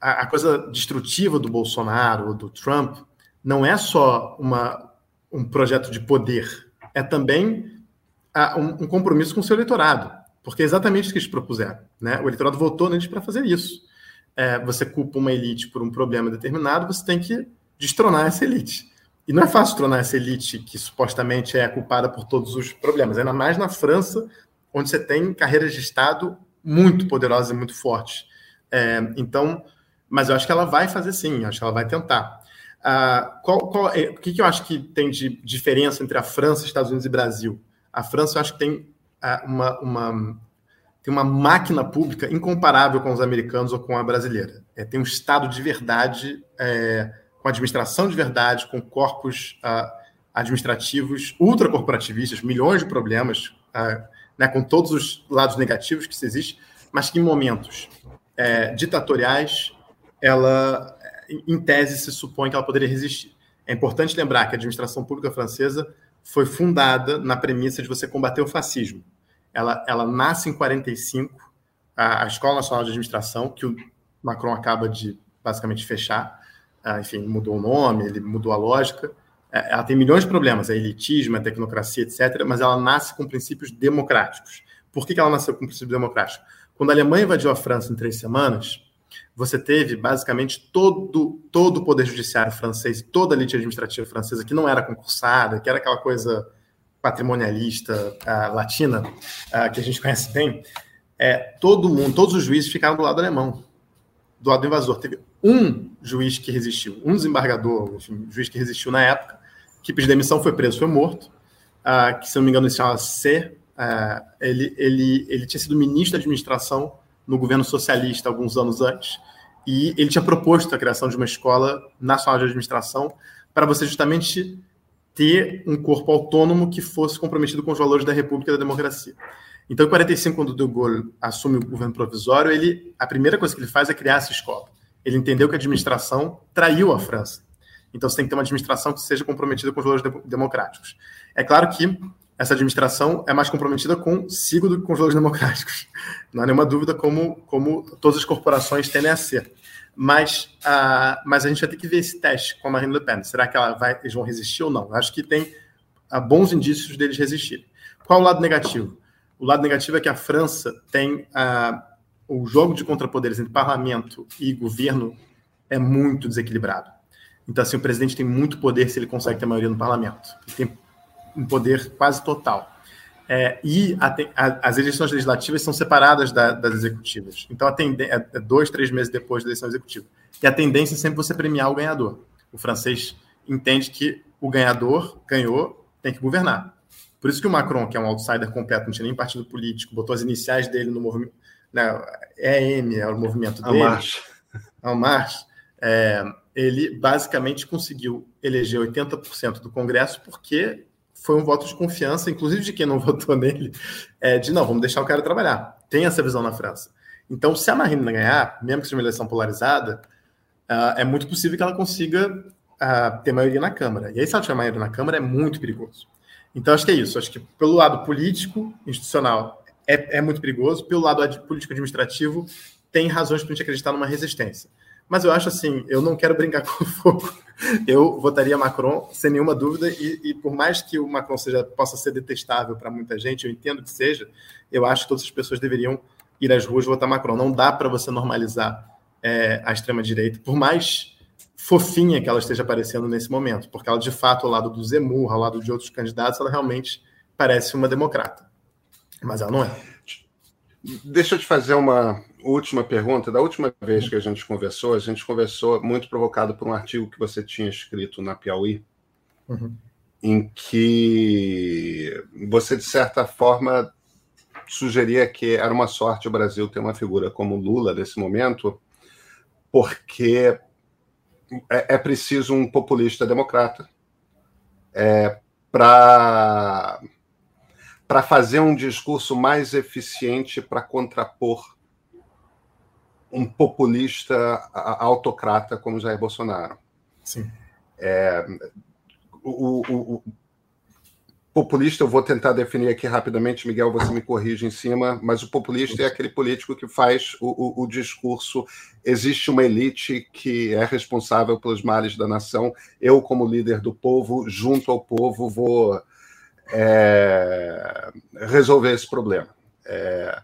a, coisa destrutiva do Bolsonaro, do Trump, não é só uma, um projeto de poder, é também a, um, um, compromisso com o seu eleitorado, porque é exatamente isso que eles propuseram. Né? O eleitorado votou neles para fazer isso. É, você culpa uma elite por um problema determinado, você tem que destronar essa elite. E não é fácil destronar essa elite que supostamente é culpada por todos os problemas, ainda mais na França, onde você tem carreiras de Estado muito poderosas e muito fortes. É, então, mas eu acho que ela vai fazer sim, acho que ela vai tentar. Uh, qual, qual, é, o que, que, eu acho que tem de diferença entre a França, Estados Unidos e Brasil? A França, eu acho que tem uh, uma, uma, tem uma máquina pública incomparável com os americanos ou com a brasileira. É, tem um Estado de verdade, é, com administração de verdade, com corpos uh, administrativos ultracorporativistas, milhões de problemas, né, com todos os lados negativos que se existe, mas que em momentos é, ditatoriais ela em tese, se supõe que ela poderia resistir. É importante lembrar que a administração pública francesa foi fundada na premissa de você combater o fascismo. Ela, ela nasce em 45, a, a Escola Nacional de Administração, que o Macron acaba de basicamente fechar, uh, enfim, mudou o nome, ele mudou a lógica. Uh, ela tem milhões de problemas, a elitismo, a tecnocracia, etc., mas ela nasce com princípios democráticos. Por que, que ela nasceu com princípios democráticos? Quando a Alemanha invadiu a França em três semanas, você teve basicamente todo, todo o poder judiciário francês, toda a elite administrativa francesa, que não era concursada, que era aquela coisa patrimonialista uh, latina, uh, que a gente conhece bem, é, todo mundo, todos os juízes ficaram do lado alemão, do lado do invasor. Teve um juiz que resistiu, um desembargador, enfim, juiz que resistiu na época, que pediu demissão, foi preso, foi morto, uh, que se não me engano se chama C. ele, ele, ele tinha sido ministro da administração no governo socialista alguns anos antes, e ele tinha proposto a criação de uma escola nacional de administração para você justamente ter um corpo autônomo que fosse comprometido com os valores da República e da democracia. Então, em 45, quando De Gaulle assume o governo provisório, ele a primeira coisa que ele faz é criar essa escola. Ele entendeu que a administração traiu a França. Então, você tem que ter uma administração que seja comprometida com os valores democráticos. É claro que essa administração é mais comprometida consigo do que com os valores democráticos. Não há nenhuma dúvida como, como todas as corporações tendem a ser. Mas, uh, mas a gente vai ter que ver esse teste com a Marine Le Pen. Será que ela vai, eles vão resistir ou não? Acho que tem uh, bons indícios deles resistirem. Qual o lado negativo? O lado negativo é que a França tem uh, o jogo de contrapoderes entre parlamento e governo é muito desequilibrado. Então, assim, o presidente tem muito poder se ele consegue ter maioria no parlamento. Ele tem um poder quase total. É, e a, a, as eleições legislativas são separadas da, das executivas. Então, a é, é dois, três meses depois da eleição executiva. E a tendência é sempre você premiar o ganhador. O francês entende que o ganhador ganhou, tem que governar. Por isso que o Macron, que é um outsider completo, não tinha nem partido político, botou as iniciais dele no movimento. Né, EM é o movimento dele. Marcha. A marcha. É, ele basicamente conseguiu eleger 80% do Congresso porque foi um voto de confiança, inclusive de quem não votou nele, é, de não, vamos deixar o cara trabalhar. Tem essa visão na França. Então, se a Marine ganhar, mesmo que seja uma eleição polarizada, uh, é muito possível que ela consiga uh, ter maioria na Câmara. E aí, se ela tiver maioria na Câmara, é muito perigoso. Então, acho que é isso. Acho que pelo lado político, institucional, é, é muito perigoso. Pelo lado político-administrativo, tem razões para a gente acreditar numa resistência. Mas eu acho assim, eu não quero brincar com o fogo. Eu votaria Macron sem nenhuma dúvida e, e por mais que o Macron seja, possa ser detestável para muita gente, eu entendo que seja, eu acho que todas as pessoas deveriam ir às ruas votar Macron. Não dá para você normalizar é, a extrema direita, por mais fofinha que ela esteja aparecendo nesse momento, porque ela de fato ao lado do Zemmour, ao lado de outros candidatos, ela realmente parece uma democrata. Mas ela não é. Deixa eu te fazer uma última pergunta. Da última vez que a gente conversou, a gente conversou muito provocado por um artigo que você tinha escrito na Piauí, uhum. em que você, de certa forma, sugeria que era uma sorte o Brasil ter uma figura como Lula nesse momento, porque é, é preciso um populista democrata é, para para fazer um discurso mais eficiente para contrapor um populista autocrata como Jair Bolsonaro. Sim. É, o, o, o, populista, eu vou tentar definir aqui rapidamente, Miguel, você me corrige em cima, mas o populista é aquele político que faz o, o discurso. Existe uma elite que é responsável pelos males da nação. Eu, como líder do povo, junto ao povo, vou é, resolver esse problema. É,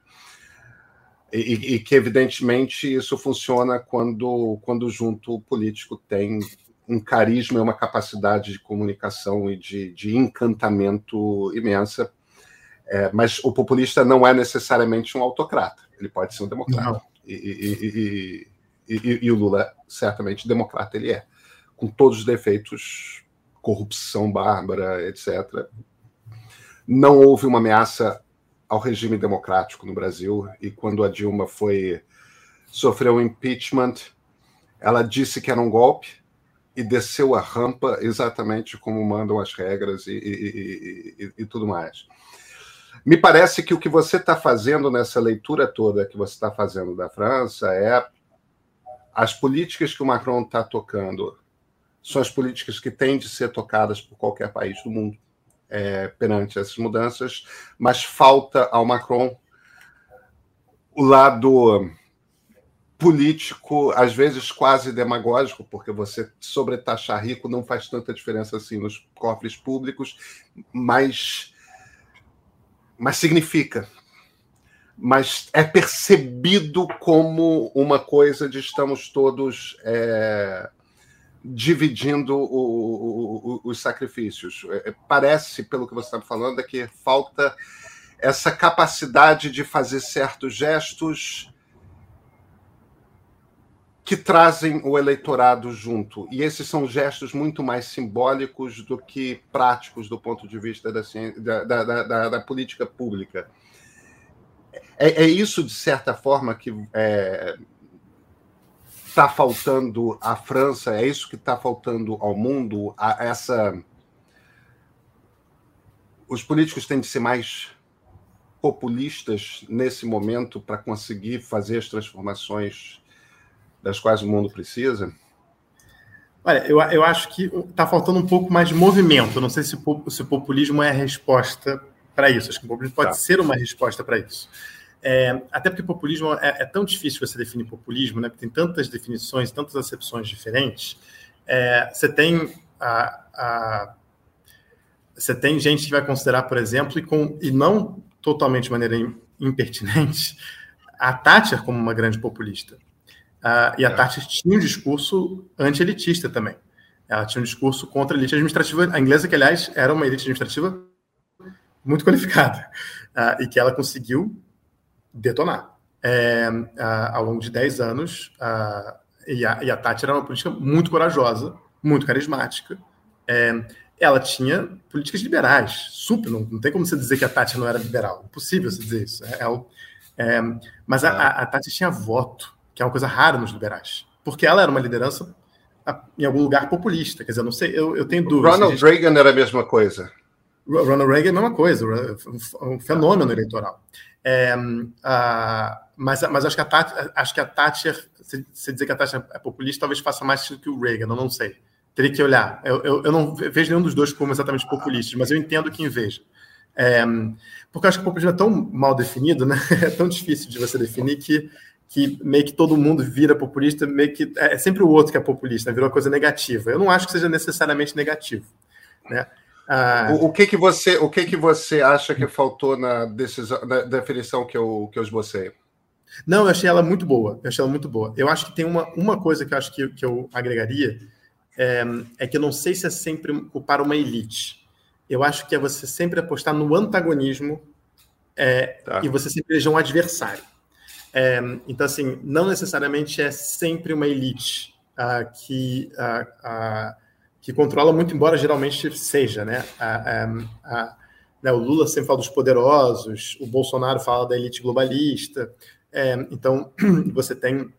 e, e, que, evidentemente, isso funciona quando, quando junto o político tem um carisma e uma capacidade de comunicação e de, de encantamento imensa. É, mas o populista não é necessariamente um autocrata, ele pode ser um democrata. E, e, e, o Lula, certamente, democrata ele é, com todos os defeitos, corrupção bárbara, etc não houve uma ameaça ao regime democrático no Brasil e quando a Dilma foi sofreu impeachment, ela disse que era um golpe e desceu a rampa exatamente como mandam as regras e, e, e, e tudo mais. Me parece que o que você está fazendo nessa leitura toda que você está fazendo da França é as políticas que o Macron está tocando são as políticas que têm de ser tocadas por qualquer país do mundo é, perante essas mudanças, mas falta ao Macron o lado político, às vezes quase demagógico, porque você sobretaxar rico não faz tanta diferença assim nos cofres públicos, mas, mas significa. Mas é percebido como uma coisa de estamos todos é, dividindo o, o, os sacrifícios. É, é, parece, pelo que você está falando, é que falta essa capacidade de fazer certos gestos que trazem o eleitorado junto. E esses são gestos muito mais simbólicos do que práticos do ponto de vista da, da, da, da, da política pública. É, é, isso, de certa forma, que é, está faltando à França, é isso que está faltando ao mundo, a essa os políticos têm de ser mais populistas nesse momento para conseguir fazer as transformações das quais o mundo precisa? Olha, eu, eu acho que está faltando um pouco mais de movimento. não sei se, se o populismo é a resposta para isso. Acho que o populismo pode tá. ser uma resposta para isso. É, até porque populismo é, é, tão difícil você definir populismo, né? Porque tem tantas definições, tantas acepções diferentes. É, você tem a, a, você tem gente que vai considerar, por exemplo, e, com, e não totalmente de maneira impertinente, a Thatcher como uma grande populista. Uh, e a é. Thatcher tinha um discurso anti-elitista também. Ela tinha um discurso contra a elite administrativa, a inglesa, que, aliás, era uma elite administrativa muito qualificada, uh, e que ela conseguiu detonar. É, ao longo de 10 anos, a, e, a, e a Tati era uma política muito corajosa, muito carismática. É, ela tinha políticas liberais, super. Não, não, tem como você dizer que a Tati não era liberal. Impossível você dizer isso. É, é, é mas a, a, a Tati tinha voto, que é uma coisa rara nos liberais. Porque ela era uma liderança em algum lugar populista. Quer dizer, não sei, eu, eu tenho dúvidas. Ronald gente... Reagan era a mesma coisa. Ronald Reagan é a mesma coisa, um fenômeno eleitoral. É, uh, mas, mas acho que a Tati, acho que a Thatcher, se, se, dizer que a Thatcher é populista, talvez faça mais sentido que o Reagan, eu não sei. Teria que olhar. Eu, eu, eu, não vejo nenhum dos dois como exatamente populistas, mas eu entendo quem veja. É, porque eu acho que o populismo é tão mal definido, né? é tão difícil de você definir que, que meio que todo mundo vira populista, meio que é, é sempre o outro que é populista, virou uma coisa negativa. Eu não acho que seja necessariamente negativo. Né? Ah. O, o, que que você o que que você acha que faltou na decisão na definição que eu que eu esbocei? Não, eu achei ela muito boa. Eu achei ela muito boa. Eu acho que tem uma, uma coisa que eu acho que, que eu agregaria é, é que eu não sei se é sempre culpar uma elite. eu acho que é você sempre apostar no antagonismo é, tá. e você sempre eleger um adversário. É, então, assim, não necessariamente é sempre uma elite uh, que, uh, uh, que controla muito, embora geralmente seja, né? né? O Lula sempre fala dos poderosos, o Bolsonaro fala da elite globalista. É, então, você tem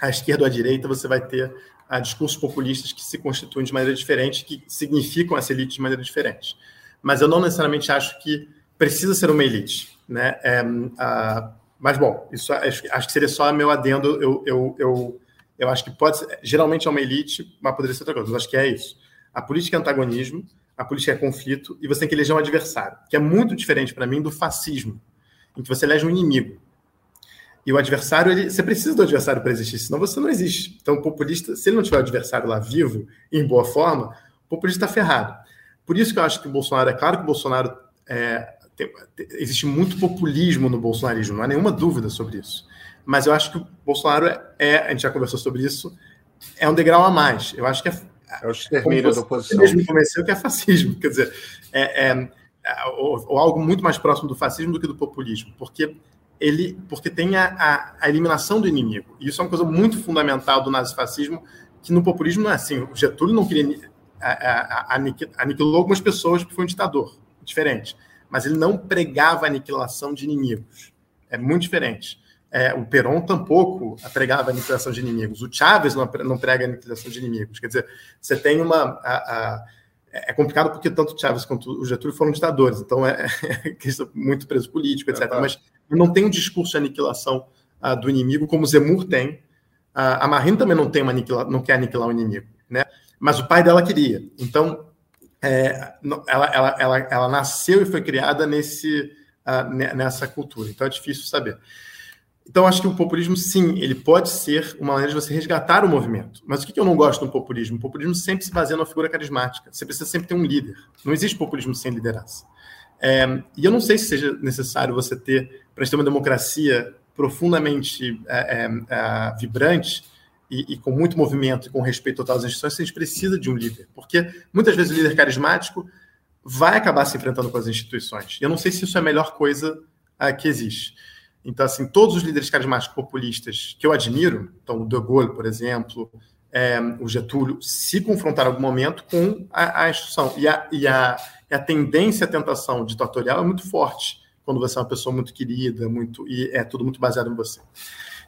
a esquerda ou a direita, você vai ter a discursos populistas que se constituem de maneira diferente, que significam essa elite de maneira diferente. Mas eu não necessariamente acho que precisa ser uma elite. Né? É, a, mas, bom, isso acho, acho, que seria só meu adendo. Eu, eu, eu, eu acho que pode ser, geralmente é uma elite, mas poderia ser outra coisa. Mas acho que é isso. A política é antagonismo, a política é conflito, e você tem que eleger um adversário, que é muito diferente para mim do fascismo, em que você elege um inimigo. E o adversário, ele, você precisa do adversário para existir, senão você não existe. Então, o populista, se ele não tiver o adversário lá vivo, em boa forma, o populista está ferrado. Por isso que eu acho que o Bolsonaro, é claro que o Bolsonaro é, tem, existe muito populismo no bolsonarismo, não há nenhuma dúvida sobre isso. Mas eu acho que o Bolsonaro é, é a gente já conversou sobre isso, é um degrau a mais. Eu acho que é. É o extermínio da oposição. Você mesmo me convenceu que é fascismo, quer dizer, é, é, é ou, ou, algo muito mais próximo do fascismo do que do populismo, porque ele, porque tem a, a, a eliminação do inimigo. E isso é uma coisa muito fundamental do nazifascismo, que no populismo não é assim. O Getúlio não queria aniquilou algumas pessoas porque foi um ditador, diferente. Mas ele não pregava a aniquilação de inimigos. É muito diferente. É, o Perón tampouco pregava a aniquilação de inimigos. O Chávez não, não prega a aniquilação de inimigos. Quer dizer, você tem uma. A, a, é complicado porque tanto o Chávez quanto o Getúlio foram ditadores, então é, é muito preso político, etc. É, tá. Mas não tem um discurso de aniquilação uh, do inimigo como Zemur tem. Uh, a Marine também não tem uma aniquila, não quer aniquilar o inimigo, né? Mas o pai dela queria. Então, é, ela, ela, ela, ela nasceu e foi criada nesse, uh, nessa cultura. Então é difícil saber. Então, acho que o populismo, sim, ele pode ser uma maneira de você resgatar o movimento. Mas o que eu não gosto do populismo? O populismo sempre se baseia numa figura carismática. Você precisa sempre ter um líder. Não existe populismo sem liderança. É, e eu não sei se seja necessário você ter, para ter uma democracia profundamente é, é, é, vibrante e, e, com muito movimento e com respeito total às instituições, gente precisa de um líder. Porque muitas vezes o líder carismático vai acabar se enfrentando com as instituições. E eu não sei se isso é a melhor coisa é, que existe. Então, assim, todos os líderes carismáticos populistas que eu admiro, então o De Gaulle, por exemplo, é, o Getúlio, se confrontaram em algum momento com a, a instituição. E a, e, a, e a tendência à tentação ditatorial é muito forte quando você é uma pessoa muito querida, muito e é tudo muito baseado em você.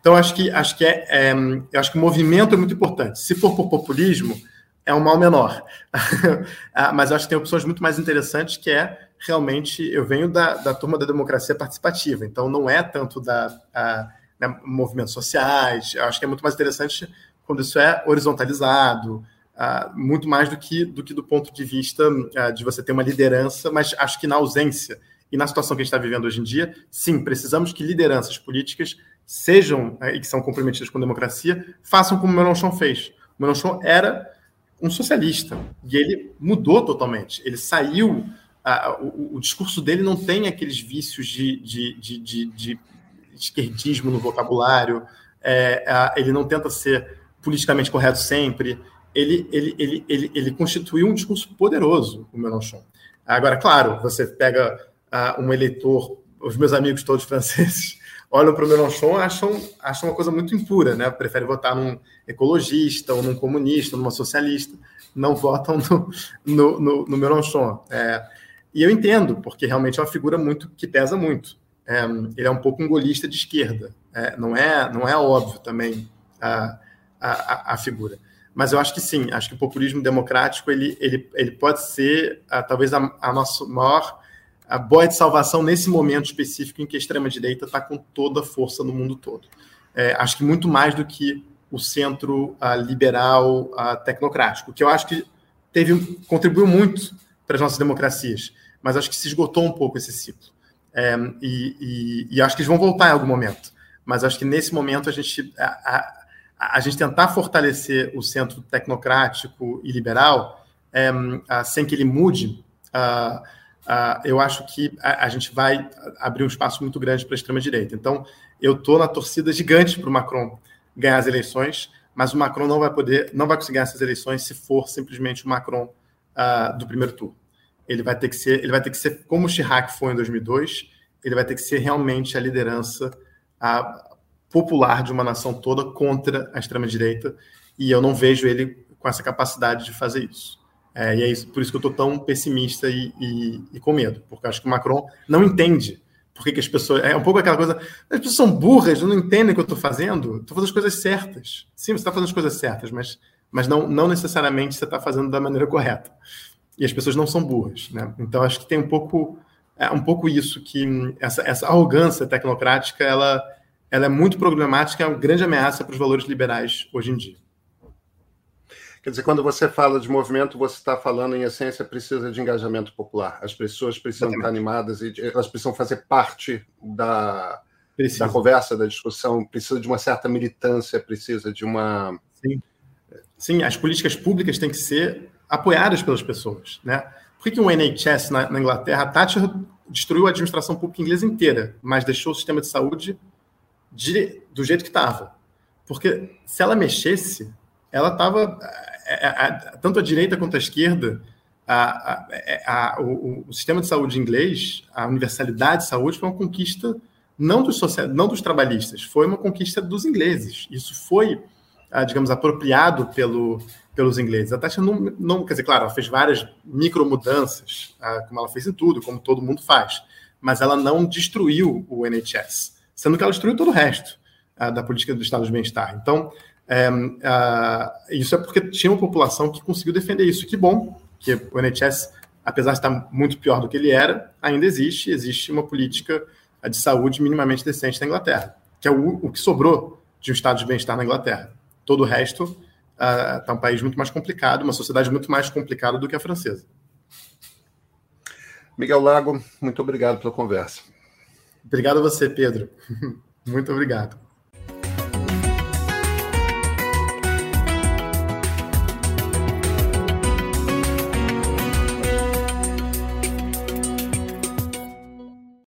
Então, acho que acho que é, é eu acho que o movimento é muito importante. Se for por populismo, é um mal menor. Ah, mas acho que tem opções muito mais interessantes que é realmente eu venho da, da turma da democracia participativa, então não é tanto da a, né, movimentos sociais. Eu acho que é muito mais interessante quando isso é horizontalizado, muito mais do que do que do ponto de vista de você ter uma liderança. Mas acho que na ausência e na situação que a gente está vivendo hoje em dia, sim, precisamos que lideranças políticas sejam e que são comprometidas com a democracia façam como o Mélenchon fez. O Mélenchon era um socialista e ele mudou totalmente. Ele saiu o, o, discurso dele não tem aqueles vícios de, de, de, de, de esquerdismo no vocabulário, é, a, ele não tenta ser politicamente correto sempre. Ele, ele, ele, ele, ele constituiu um discurso poderoso, o Mélenchon. Agora, claro, você pega um eleitor, os meus amigos todos franceses olham para o Mélenchon acham acham uma coisa muito impura, né? Preferem votar num ecologista, ou num comunista, ou numa socialista, não votam no, no, no, no Mélenchon. É, e eu entendo, porque realmente é uma figura muito que pesa muito. É, ele é um pouco um golista de esquerda. É, não, é, não é óbvio também a, a, a, figura. Mas eu acho que sim, acho que o populismo democrático ele, ele, ele pode ser a, talvez a, a nossa maior a boia de salvação nesse momento específico em que a extrema-direita está com toda a força no mundo todo. É, acho que muito mais do que o centro liberal tecnocrático, que eu acho que teve contribuiu muito para as nossas democracias mas acho que se esgotou um pouco esse ciclo. É, e, e, e, acho que eles vão voltar em algum momento. Mas acho que nesse momento a gente, a, a, a gente tentar fortalecer o centro tecnocrático e liberal, é, a, sem que ele mude, eu acho que a, gente vai abrir um espaço muito grande para a extrema-direita. Então, eu estou na torcida gigante para o Macron ganhar as eleições, mas o Macron não vai poder, não vai conseguir essas eleições se for simplesmente o Macron do primeiro turno. Ele vai ter que ser, ele vai ter que ser como o Chirac foi em 2002, ele vai ter que ser realmente a liderança a, popular de uma nação toda contra a extrema direita, e eu não vejo ele com essa capacidade de fazer isso. É, e é isso, por isso que eu estou tão pessimista e, e, e, com medo, porque acho que o Macron não entende por que, que, as pessoas. É um pouco aquela coisa. As pessoas são burras, não entendem o que eu estou fazendo. Estou fazendo as coisas certas. Sim, você está fazendo as coisas certas, mas, mas não, não necessariamente você está fazendo da maneira correta. E as pessoas não são burras. Né? Então acho que tem um pouco. É um pouco isso que essa, essa arrogância tecnocrática ela, ela é muito problemática, é uma grande ameaça para os valores liberais hoje em dia. Quer dizer, quando você fala de movimento, você está falando, em essência, precisa de engajamento popular. As pessoas precisam Exatamente. estar animadas e elas precisam fazer parte da, da conversa, da discussão, precisa de uma certa militância, precisa de uma. Sim, Sim as políticas públicas têm que ser apoiadas pelas pessoas. Né? Por que, o NHS na, na Inglaterra, a Thatcher destruiu a administração pública inglesa inteira, mas deixou o sistema de saúde de, do jeito que estava? Porque se ela mexesse, ela estava a, é, a, é, tanto a direita quanto a esquerda, a, a, o, o, sistema de saúde inglês, a universalidade de saúde foi uma conquista não dos, social, não dos trabalhistas, foi uma conquista dos ingleses. Isso foi, ah, digamos, apropriado pelo, pelos ingleses. A taxa não, não, quer dizer, claro, ela fez várias micromudanças, ah, como ela fez em tudo, como todo mundo faz, mas ela não destruiu o NHS, sendo que ela destruiu todo o resto ah, da política do Estado de bem-estar. Então, é, uh, isso é porque tinha uma população que conseguiu defender isso. Que bom que o NHS, apesar de estar muito pior do que ele era, ainda existe. Existe uma política de saúde minimamente decente na Inglaterra, que é o, o que sobrou de um estado de bem-estar na Inglaterra. Todo o resto está uh, um país muito mais complicado, uma sociedade muito mais complicada do que a francesa. Miguel Lago, muito obrigado pela conversa. Obrigado a você, Pedro. muito obrigado.